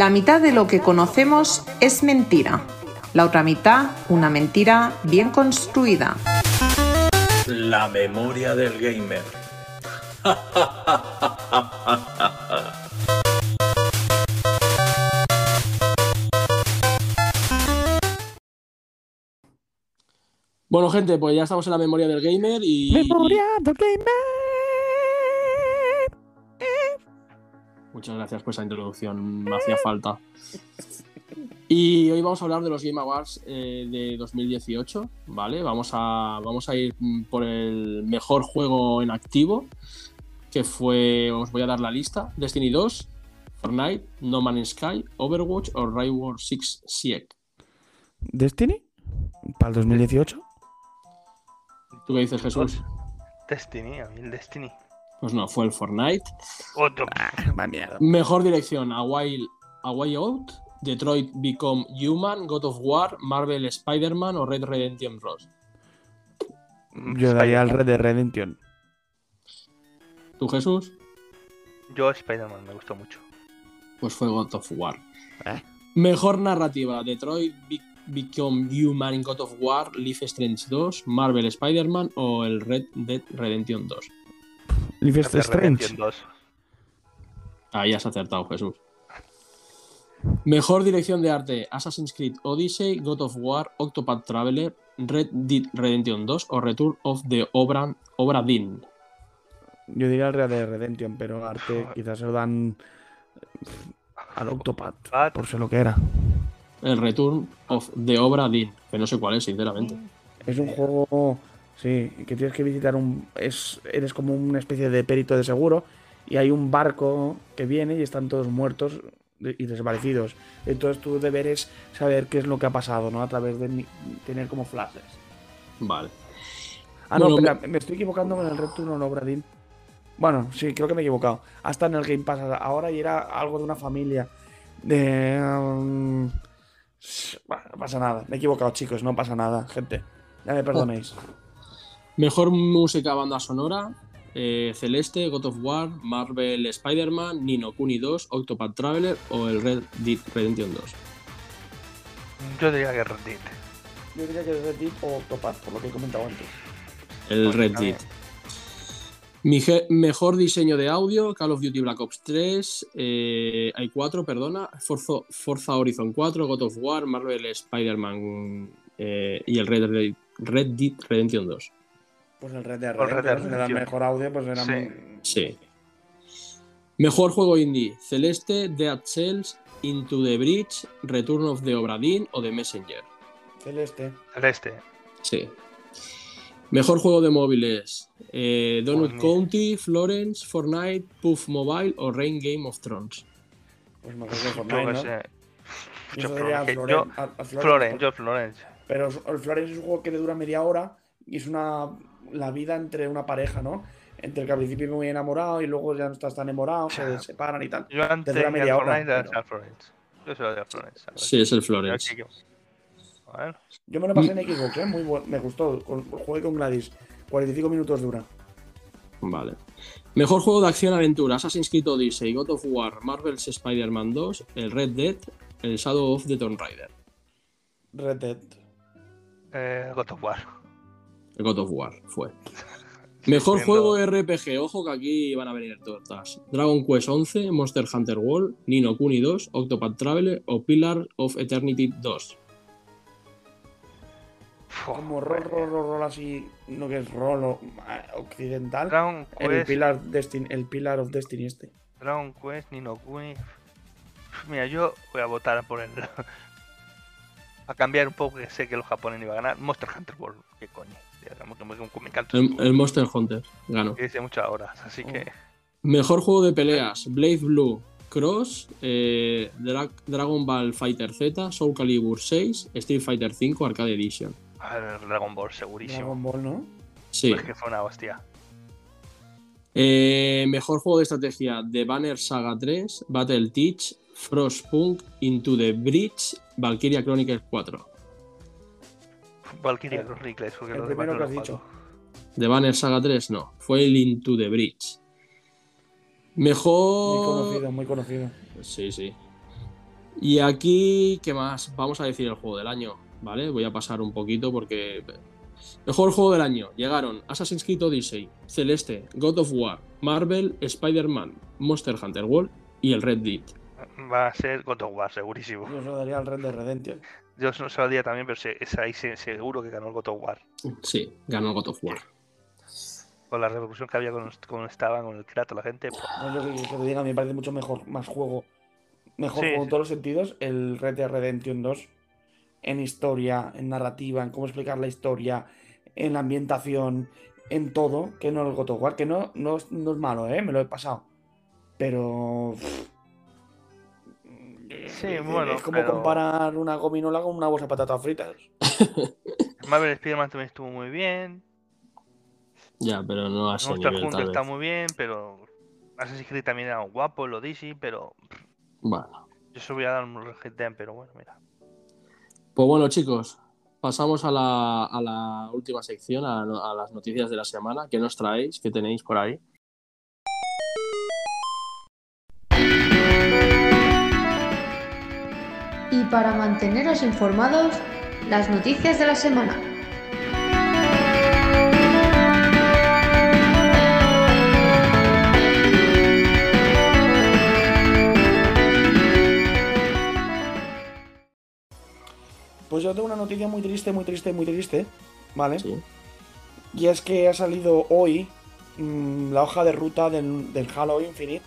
La mitad de lo que conocemos es mentira. La otra mitad, una mentira bien construida. La memoria del gamer. Bueno, gente, pues ya estamos en la memoria del gamer y. Memoria del gamer. Muchas gracias por esa introducción, me hacía falta. Y hoy vamos a hablar de los Game Awards eh, de 2018, ¿vale? Vamos a, vamos a ir por el mejor juego en activo, que fue, os voy a dar la lista, Destiny 2, Fortnite, No Man's Sky, Overwatch o Rainbow Six Siege. ¿Destiny? ¿Para el 2018? ¿Tú qué dices, Jesús? Destiny, a mí el Destiny. Pues no, fue el Fortnite. Otro. Mierda. Mejor dirección, A Way, A Way Out, Detroit Become Human, God of War, Marvel Spider-Man o Red Redemption 2. Yo daría al Red de Redemption. ¿Tú, Jesús? Yo Spider-Man me gustó mucho. Pues fue God of War. Eh. Mejor narrativa, Detroit Be- Become Human in God of War, Life Strange 2, Marvel Spider-Man o el Red Dead Redemption 2. Life is Red Strange. Redemption 2. Ahí has acertado, Jesús. Mejor dirección de arte, Assassin's Creed Odyssey, God of War, Octopath Traveler, Red Dead Redemption 2 o Return of the Obra, Obra Dinn. Yo diría el Red de Redemption, pero arte quizás se lo dan al Octopath, Pat. por ser lo que era. El Return of the Obra Dinn, que no sé cuál es, sinceramente. Es un juego, sí, que tienes que visitar un... Es, eres como una especie de perito de seguro y hay un barco que viene y están todos muertos y desaparecidos. Entonces tu deber es saber qué es lo que ha pasado, ¿no? A través de tener como flashes. Vale. Ah, no, Bueno, espera, me estoy equivocando con el Return of Obra Dinn. Bueno, sí, creo que me he equivocado. Hasta en el Game Pass ahora y era algo de una familia. De... um, bueno, no pasa nada. Me he equivocado, chicos. No pasa nada, gente. Ya me perdonéis. Mejor música banda sonora, eh, Celeste, God of War, Marvel Spider-Man, Nino Kuni 2, Octopath Traveler o el Red Dead Redemption 2. Yo diría que Red Dead. Yo diría que es Red Dead o Octopath, por lo que he comentado antes. El Pues Red. Dead. Mejor diseño de audio, Call of Duty Black Ops 3, eh, hay 4, perdona, Forza, Forza Horizon 4, God of War, Marvel Spider-Man eh, y el Red, Dead- Red Dead Redemption 2. Pues el Red Dead el Redemption, dan Redemption. mejor audio, pues era Sí. muy- Sí. Mejor juego indie, Celeste, Dead Cells, Into the Bridge, Return of the Obra Dinn o The Messenger. Celeste. Celeste. Sí. Mejor juego de móviles, eh, Donut Pues County, Florence, Fortnite, Puff Mobile o Rain Game of Thrones. Pues mejor que Fortnite, ¿no? sé. Yo Yo, daría a Florence, Floren- yo- a- a Florence, Florence, por- yo Florence. Pero el Florence es un juego que le dura media hora y es una la vida entre una pareja, ¿no? Entre que al principio muy enamorado y luego ya no estás tan enamorado, se separan y tal. Yo antes de media hora, pero- Florence. Yo soy de Florence. ¿sabes? Sí, es el Florence. Yo me lo pasé en Xbox, ¿eh? Muy bueno, me gustó. Con, jugué con Gladys. 45 minutos dura. Vale. Mejor juego de acción-aventura, Assassin's Creed Odyssey, God of War, Marvel's Spider-Man 2, el Red Dead, el Shadow of the Tomb Raider. Red Dead. eh, God of War. El God of War fue. Mejor juego RPG, ojo que aquí van a venir tortas. Dragon Quest 11, Monster Hunter World, Nino Kuni 2, Octopath Traveler o Pillar of Eternity 2. Fua, Como rol, rol, rol, rol así, no que es rol ah, occidental. Dragon El Quest, Destiny, el Pilar of Destiny este. Dragon Quest, Nino Kuni. Mira, yo voy a votar por el. [laughs] a cambiar un poco, que sé que los japoneses iban a ganar. Monster Hunter World, qué coño. Que me, me encanta. El, el Monster Hunter dice muchas horas, así Oh. que. Mejor juego de peleas, Blade Blue, Cross, eh, Dra- Dragon Ball Fighter Z, Soul Calibur 6, Street Fighter 5 Arcade Edition. a ver, Dragon Ball, segurísimo. Dragon Ball, ¿no? Sí. Es que fue una hostia. Eh, mejor juego de estrategia, The Banner Saga 3, Battle Teach, Frostpunk, Into the Bridge, Valkyria Chronicles 4. Valkyria Chronicles, porque El los demás primero no que has lo dicho. The Banner Saga 3 no, fue el Into the Bridge. Muy Mejor. conocido, muy conocido. Sí, sí. Y aquí, ¿qué más? Vamos a decir el juego del año, ¿vale? Voy a pasar un poquito porque. Mejor juego del año. Llegaron Assassin's Creed Odyssey, Celeste, God of War, Marvel, Spider-Man, Monster Hunter World y el Red Dead. Va a ser God of War, segurísimo. Yo se lo daría al Red de Redemption. Yo no se lo daría también, pero se- es ahí se- seguro que ganó el God of War. Sí, ganó God of War. Con la repercusión que había con, con estaban con el Kratos, la gente. pues, No, yo que, que te diga, me parece mucho mejor, más juego, mejor Sí, juego en sí. todos los sentidos, el Red Dead Redemption 2, en historia, en narrativa, en cómo explicar la historia, en la ambientación, en todo, que no el God of War, que no, no, es, no es malo, ¿eh? me lo he pasado. Pero... Sí, bueno, Es como pero- comparar una gominola con una bolsa de patatas fritas. [laughs] Marvel Spider-Man también estuvo muy bien. Ya, pero no a ese Monster nivel, Hunter está vez. muy bien, pero Assassin's Creed también era guapo, lo Odyssey, pero Bueno. yo se voy a dar un Dead, pero bueno, mira. Pues bueno, chicos, pasamos a la, a la última sección, a, a las noticias de la semana. ¿Qué nos traéis? ¿Qué tenéis por ahí? Para manteneros informados, las noticias de la semana. Pues yo tengo una noticia muy triste, muy triste, muy triste, ¿vale? Sí. Y es que ha salido hoy mm, la hoja de ruta del, del Halo Infinite,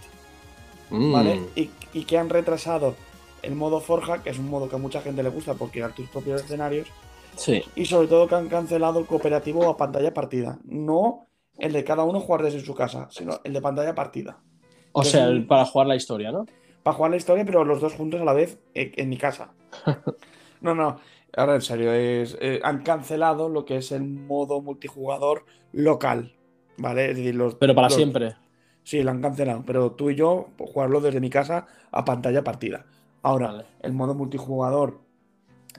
¿vale? Mm, Y, y que han retrasado el modo Forja, que es un modo que a mucha gente le gusta por crear tus propios escenarios, Sí. y sobre todo que han cancelado el cooperativo a pantalla partida. No el de cada uno jugar desde su casa, sino el de pantalla partida. O que sea, un- el- para jugar la historia, ¿no? Para jugar la historia, pero los dos juntos a la vez eh, en mi casa. [laughs] No, no, ahora en serio, es, eh, han cancelado lo que es el modo multijugador local, ¿vale? Es decir, los, Pero para los- siempre. Sí, lo han cancelado, pero tú y yo pues, jugarlo desde mi casa a pantalla partida. Ahora, Vale. el modo multijugador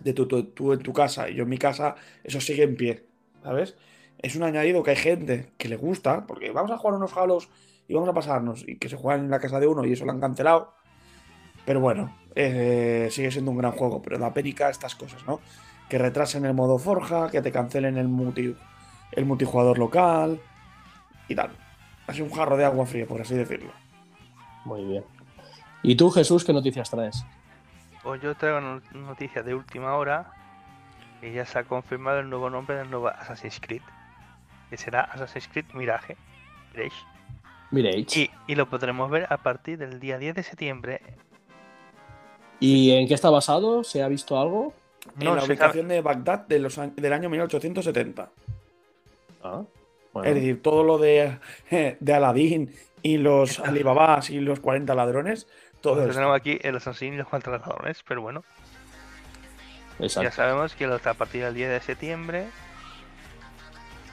de tú, tú- tú en tu casa y yo en mi casa, eso sigue en pie, ¿sabes? Es un añadido que hay gente que le gusta, porque vamos a jugar unos halos y vamos a pasarnos, y que se juegan en la casa de uno y eso lo han cancelado. Pero bueno, eh, sigue siendo un gran juego, pero da pénica estas cosas, ¿no? Que retrasen el modo Forja, que te cancelen el, multi, el multijugador local y tal. Ha sido un jarro de agua fría, por así decirlo. Muy bien. ¿Y tú, Jesús, qué noticias traes? Pues yo traigo no- noticias de última hora que ya se ha confirmado el nuevo nombre del nuevo Assassin's Creed, que será Assassin's Creed Mirage. Mirage. Mirage. Y, y lo podremos ver a partir del día 10 de septiembre. ¿Y en qué está basado? ¿Se ha visto algo? En la sabe- ubicación de Bagdad de los años- del año 1870. Ah, bueno. Es decir, todo lo de, [laughs] de Aladín y los [laughs] Alibabás y los 40 ladrones, todo tenemos aquí el Assassin y los contratadores, pero bueno, ya sabemos que a partir del 10 de septiembre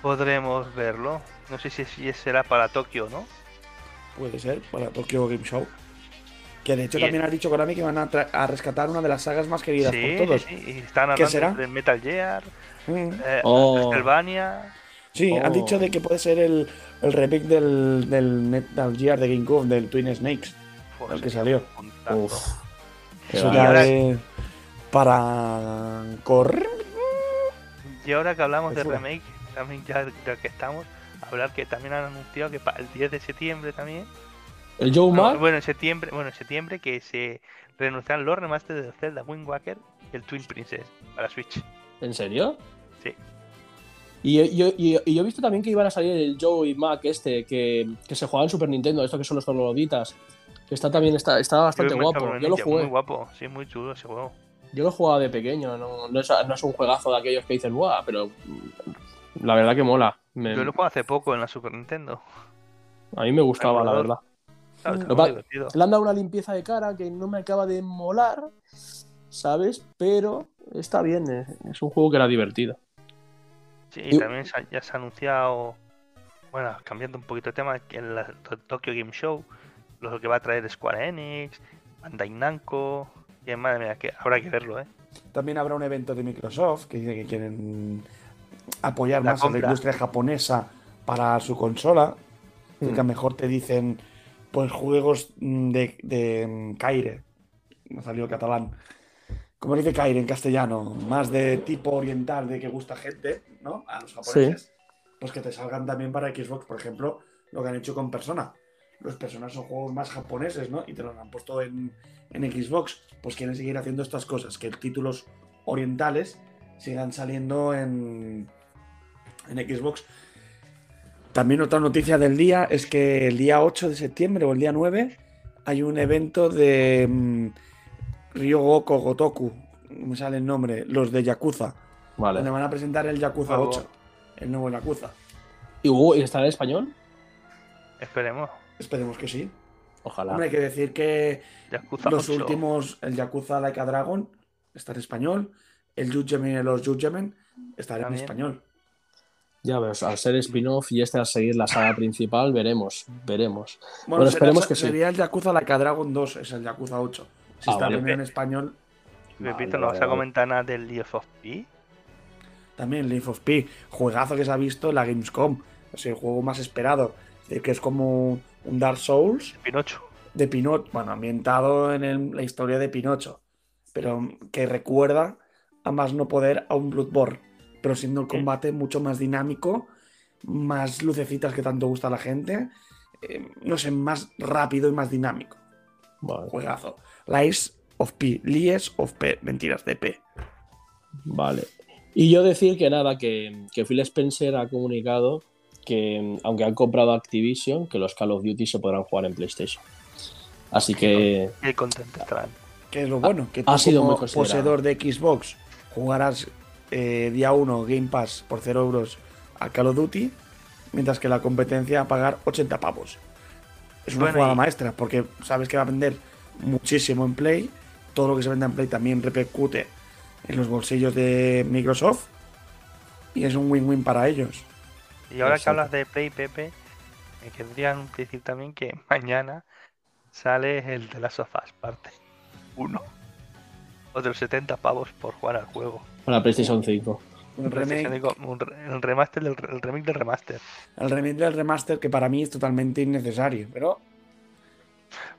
podremos verlo. No sé si, será para Tokio, ¿no? Puede ser, para Tokyo Game Show. Que de hecho Y- también ha dicho Konami que van a, rescatar una de las sagas más queridas Sí, por todos. sí, sí, y están ¿Qué hablando será? de Metal Gear, Mm. eh, Oh. Castlevania. Sí, han Oh. dicho de que puede ser el, el remake del, del Metal Gear de GameCube, del Twin Snakes, el que sería salió. Uf. Qué Eso va. ya ahora- es para correr. Y ahora que hablamos de remake, también ya, ya que estamos, hablar que también han anunciado que para el 10 de septiembre también. ¿El Joe no, bueno, en septiembre, bueno, en septiembre que se renuncian los remasters de Zelda Wind Waker y el Twin Princess para Switch. ¿En serio? Sí. Y yo, y- y yo he visto también que iban a salir el Joe y Mac este, que, que se juega en Super Nintendo, esto que son los trogloditas. Está también, está, está bastante guapo. Yo lo jugué. Muy guapo, sí, muy chulo ese juego. Yo lo jugaba de pequeño, no, no, es, no es un juegazo de aquellos que dicen, ¡buah! Pero la verdad que mola. Me- Yo lo jugué hace poco en la Super Nintendo. a mí me gustaba, la verdad. Claro, está muy divertido. Le han dado una limpieza de cara que no me acaba de molar, ¿sabes? Pero está bien, eh, es un juego que era divertido. Sí, y- también ya se ha anunciado, bueno, cambiando un poquito de tema, en la To- Tokyo Game Show, lo que va a traer Square Enix, Bandai Namco, y madre mía, que habrá que verlo, ¿eh? También habrá un evento de Microsoft que dice que quieren apoyar La más a la industria japonesa para su consola. Mm. Que a lo mejor te dicen pues juegos de, de mm, Kaire me salió catalán. Como dice Kair en castellano, más de tipo oriental, de que gusta gente, ¿no? A los japoneses. Pues que te salgan también para Xbox, por ejemplo, lo que han hecho con Persona. Los Personas son juegos más japoneses, ¿no? Y te los han puesto en, en Xbox. Pues quieren seguir haciendo estas cosas, que títulos orientales sigan saliendo en, en Xbox. También otra noticia del día es que el día 8 de septiembre o el día 9 hay un evento de mm, Ryogoko Gotoku, me sale el nombre, los de Yakuza, Vale. donde van a presentar el Yakuza Nuevo. 8, el nuevo Yakuza. ¿Y Hugo, ¿y estará en español? Esperemos. Esperemos que sí. Ojalá. Hombre, hay que decir que Yakuza los 8. últimos, el Yakuza Like a Dragon está en español, el Judgment y los Judgment estarán en español. Ya ves, al ser spin-off y este al seguir la saga principal, veremos, veremos. Bueno, Bueno, será- esperemos que sí. sería el Yakuza Like a Dragon 2, es el Yakuza 8. Si Ah, está vale. primero en español, Pepito, Vale, ¿no vale, vas a comentar nada del Leaf of P? También Leaf of P, juegazo que se ha visto en la Gamescom. Es el juego más esperado. Es decir, que es como un Dark Souls Pinocho. de Pinocho. Bueno, ambientado en el- la historia de Pinocho. Pero que recuerda a más no poder a un Bloodborne. Pero siendo el combate mucho más dinámico, más lucecitas que tanto gusta a la gente. eh, no sé, más rápido y más dinámico. Vale, Juegazo. Lies of P. Lies of P. Mentiras, de P. vale. Y yo decir que nada, que, que Phil Spencer ha comunicado que, aunque han comprado Activision, que los Call of Duty se podrán jugar en PlayStation. Así que Qué contento estarán. Que es lo bueno, que ha tú sido como muy poseedor de Xbox jugarás eh, día 1 Game Pass por 0 euros a Call of Duty, mientras que la competencia va a pagar 80 pavos. Es una Bueno, jugada y- maestra, porque sabes que va a vender muchísimo en Play, todo lo que se venda en Play también repercute en los bolsillos de Microsoft, y es un win-win para ellos. Y ahora que hablas de Play, Pepe, me querría decir también que [laughs] mañana sale el de las sofás, parte 1. Otros 70 pavos por jugar al juego. para PlayStation 5. Un remake, remaster del el remake del remaster. el remake del remaster que para mí es totalmente innecesario, pero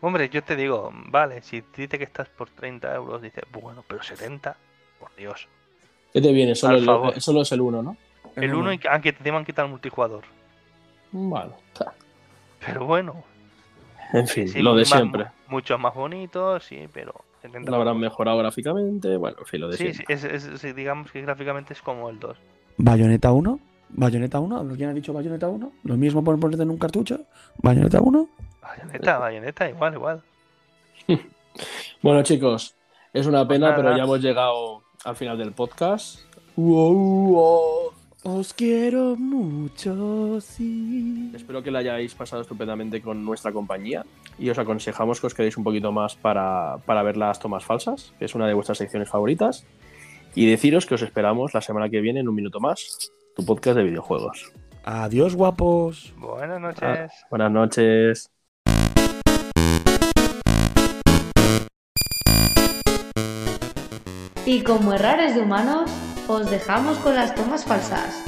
Hombre, yo te digo, vale, si dice que estás por 30 euros, dices, bueno, pero 70, por Dios. ¿Qué te viene? Solo, el- favor. solo es el 1, ¿no? El 1, aunque encima han quitado el multijugador. Bueno, Pero bueno, en fin, sí, lo de más- siempre. Muchos más bonitos, sí, pero 70 Lo habrán mejorado gráficamente, bueno, en fin, lo de Sí, sí, siempre. es, digamos que gráficamente es como el 2. Bayonetta 1, Bayonetta 1, ¿quién ha dicho Bayonetta 1? Lo mismo por ponerte en un cartucho. Bayonetta 1. Bayoneta, bayoneta, igual, igual. [laughs] Bueno, chicos, es una pena, Pues nada. pero ya hemos llegado al final del podcast. Wow, wow. Os quiero mucho, sí. Espero que la hayáis pasado estupendamente con nuestra compañía y os aconsejamos que os quedéis un poquito más para, para ver las tomas falsas, que es una de vuestras secciones favoritas. Y deciros que os esperamos la semana que viene en un minuto más, tu podcast de videojuegos. Adiós, guapos. Buenas noches. Ah, buenas noches. Y como errores de humanos, os dejamos con las tomas falsas.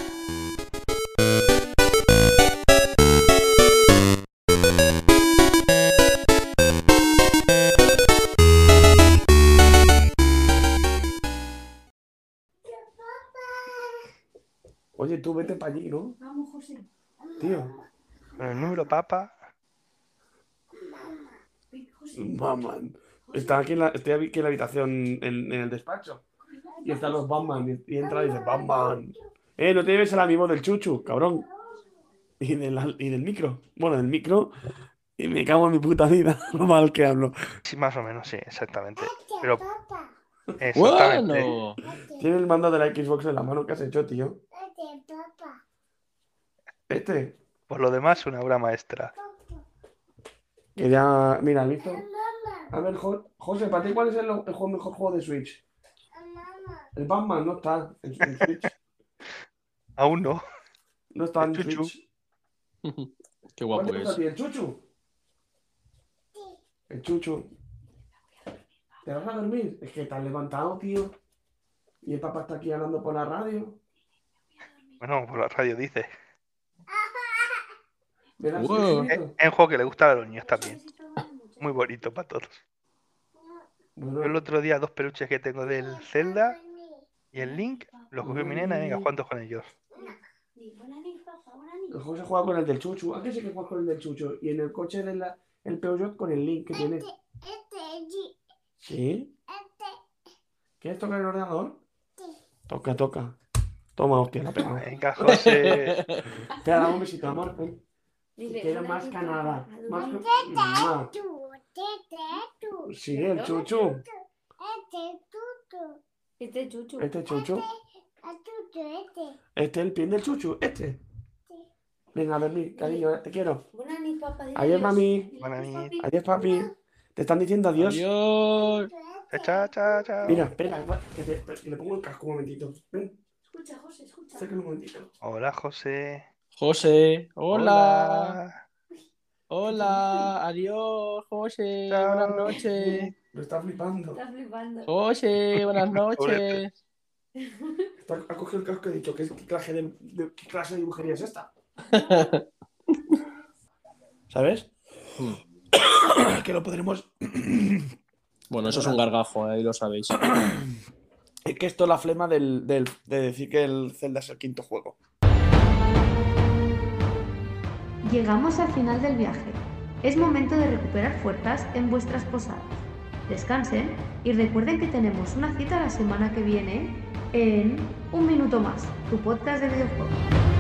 Oye, tú vete para allí, ¿no? Tío. Con el número papa. Mamá. Está aquí en la, estoy aquí en la habitación, en, en el despacho. Y están los Batman. Y, y entra y dice, Batman. Eh, no te lleves el amigo del chuchu, cabrón. Y del, y del micro. Bueno, del micro. Y me cago en mi puta vida. [laughs] Lo mal que hablo. Sí, más o menos, sí, exactamente. Pero. Exactamente. Bueno, Tiene el mando de la Xbox en la mano que has hecho, tío. Este. Por lo demás, una obra maestra. Que ya. Mira, listo. A ver, Jo- José, ¿para ti cuál es el, el mejor juego de Switch? El Batman no está en, en [laughs] Switch. Aún no. No está en El Chuchu. Switch. [laughs] qué ¿Cuál guapo te es. ti? ¿El Chuchu? El Chuchu. ¿Te vas a dormir? Es que te has levantado, tío. Y el papá está aquí hablando por la radio. Bueno, por la radio dice. Wow. Es bonito. es un juego que le gusta a los niños también. Muy bonito para todos. Yo el otro día dos peluches que tengo del Zelda y el Link, los cogió mi nena y venga, jugando con ellos. El juego se juega con el del Chuchu. ¿A qué sí que juegas con el del Chuchu? Y en el coche del el Peugeot con el Link que tiene. ¿Sí? ¿Quieres tocar el ordenador? Toca, toca. Toma, hostia, la pena. Venga, José. Te ha dado un besito, amor. ven. Quiero más que nada. Más que... Más. Sí, el Chuchu. Este chuchu. Este Chuchu. Este es el pin del Chuchu. Este. Venga, a ver, mi cariño, te quiero. Buena nit, papá. dile Adiós, mami. Buena nit. Adiós, papi. Te están diciendo adiós. Adiós. Chao, chao, chao. Mira, espera, que, te- que le pongo el casco un momentito. Ven, Escucha, José, escucha. acércalo un momentito. Hola, José. José, hola. Hola, adiós, José. Chao. Buenas noches. [laughs] Lo está flipando. Estás flipando. José, buenas [laughs] noches. Está- ha cogido el casco y ha dicho, ¿qué, qué clase de, de- qué clase de dibujería es esta? [laughs] ¿Sabes? Hmm. [coughs] que lo podremos... [coughs] Bueno, eso es un gargajo, ahí lo sabéis. [coughs] Es que esto es la flema del, del- de decir que el Zelda es el quinto juego. Llegamos al final del viaje. Es momento de recuperar fuerzas en vuestras posadas. Descansen y recuerden que tenemos una cita la semana que viene en Un Minuto Más, tu podcast de videojuegos.